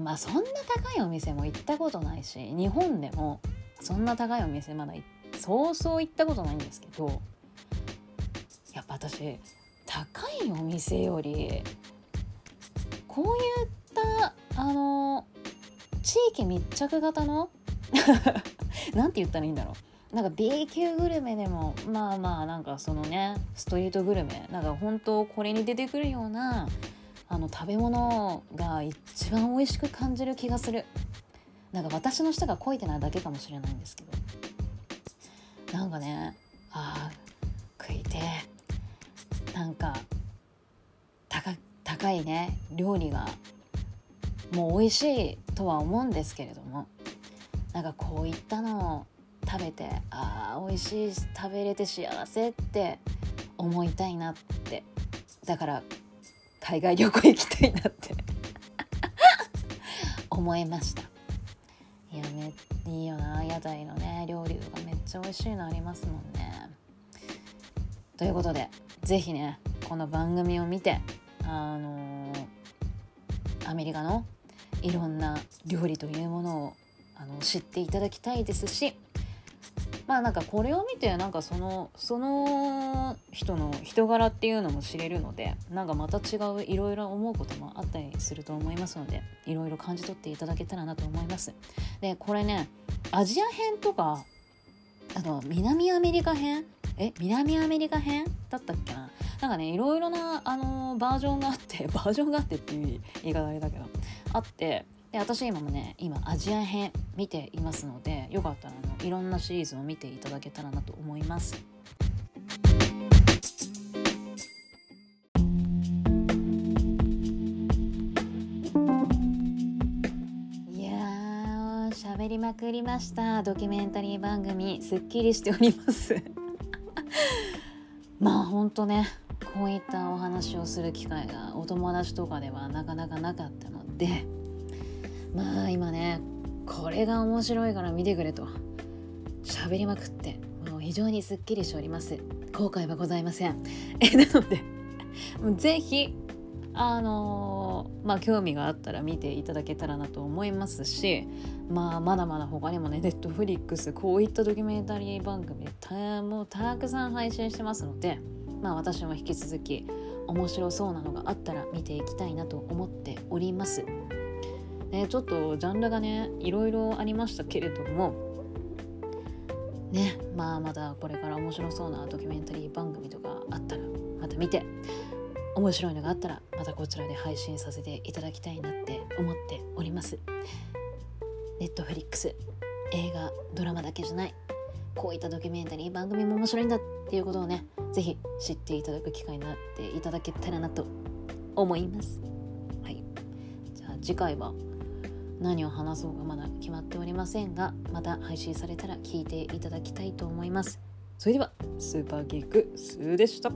まあそんな高いお店も行ったことないし日本でもそんな高いお店まだそうそう行ったことないんですけどやっぱ私高いお店よりこういったあの地域密着型の？<laughs> なんて言ったらいいんだろう。なんか B 級グルメでもまあまあなんかそのねストリートグルメなんか本当これに出てくるようなあの食べ物が一番美味しく感じる気がする。なんか私の舌が肥えてないだけかもしれないんですけど。なんかねあ食いてなんか高いね料理が。もう美味しいとは思うんですけれどもなんかこういったのを食べてああ美味しい食べれて幸せって思いたいなって。だから海外旅行行きたいなって。<laughs> 思いました。いやめいいよな。屋台のね料理とかめっちゃ美味しいのありますもんね。ということで是非ねこの番組を見てあのー、アメリカのいろんな料理というものをあの知っていただきたいですしまあなんかこれを見てなんかそのその人の人柄っていうのも知れるのでなんかまた違ういろいろ思うこともあったりすると思いますのでいろいろ感じ取っていただけたらなと思います。でこれねアジア編とかあの南アメリカ編？え南アメリカ編だったっけな？なんかねいろいろなあのバージョンがあってバージョンがあってっていう言い方あれだけどあってで私今もね今アジア編見ていますのでよかったらあのいろんなシリーズを見ていただけたらなと思います。いやー喋りまくりました。ドキュメンタリー番組すっきりしております。<laughs> まあほんとねこういったお話をする機会がお友達とかではなかなかなかったのでまあ今ねこれが面白いから見てくれと。喋りまくってもう非常にすっきりしております。後悔はございません。<laughs> えなのでぜひあのー、まあ興味があったら見ていただけたらなと思いますしまあまだまだ他にもねネットフリックスこういったドキュメンタリー番組もうたくさん配信してますのでまあ私も引き続き面白そうなのがあったら見ていきたいなと思っております。ね、ちょっとジャンルがねいろいろありましたけれどもねまあまだこれから面白そうなドキュメンタリー番組とかあったらまた見て面白いのがあったらまたこちらで配信させていただきたいなって思っておりますネットフリックス映画ドラマだけじゃないこういったドキュメンタリー番組も面白いんだっていうことをね是非知っていただく機会になっていただけたらなと思います。はい。じゃあ次回は何を話そうかまだ決まっておりませんがまた配信されたら聞いていただきたいと思います。それではスーパーギークスーでした。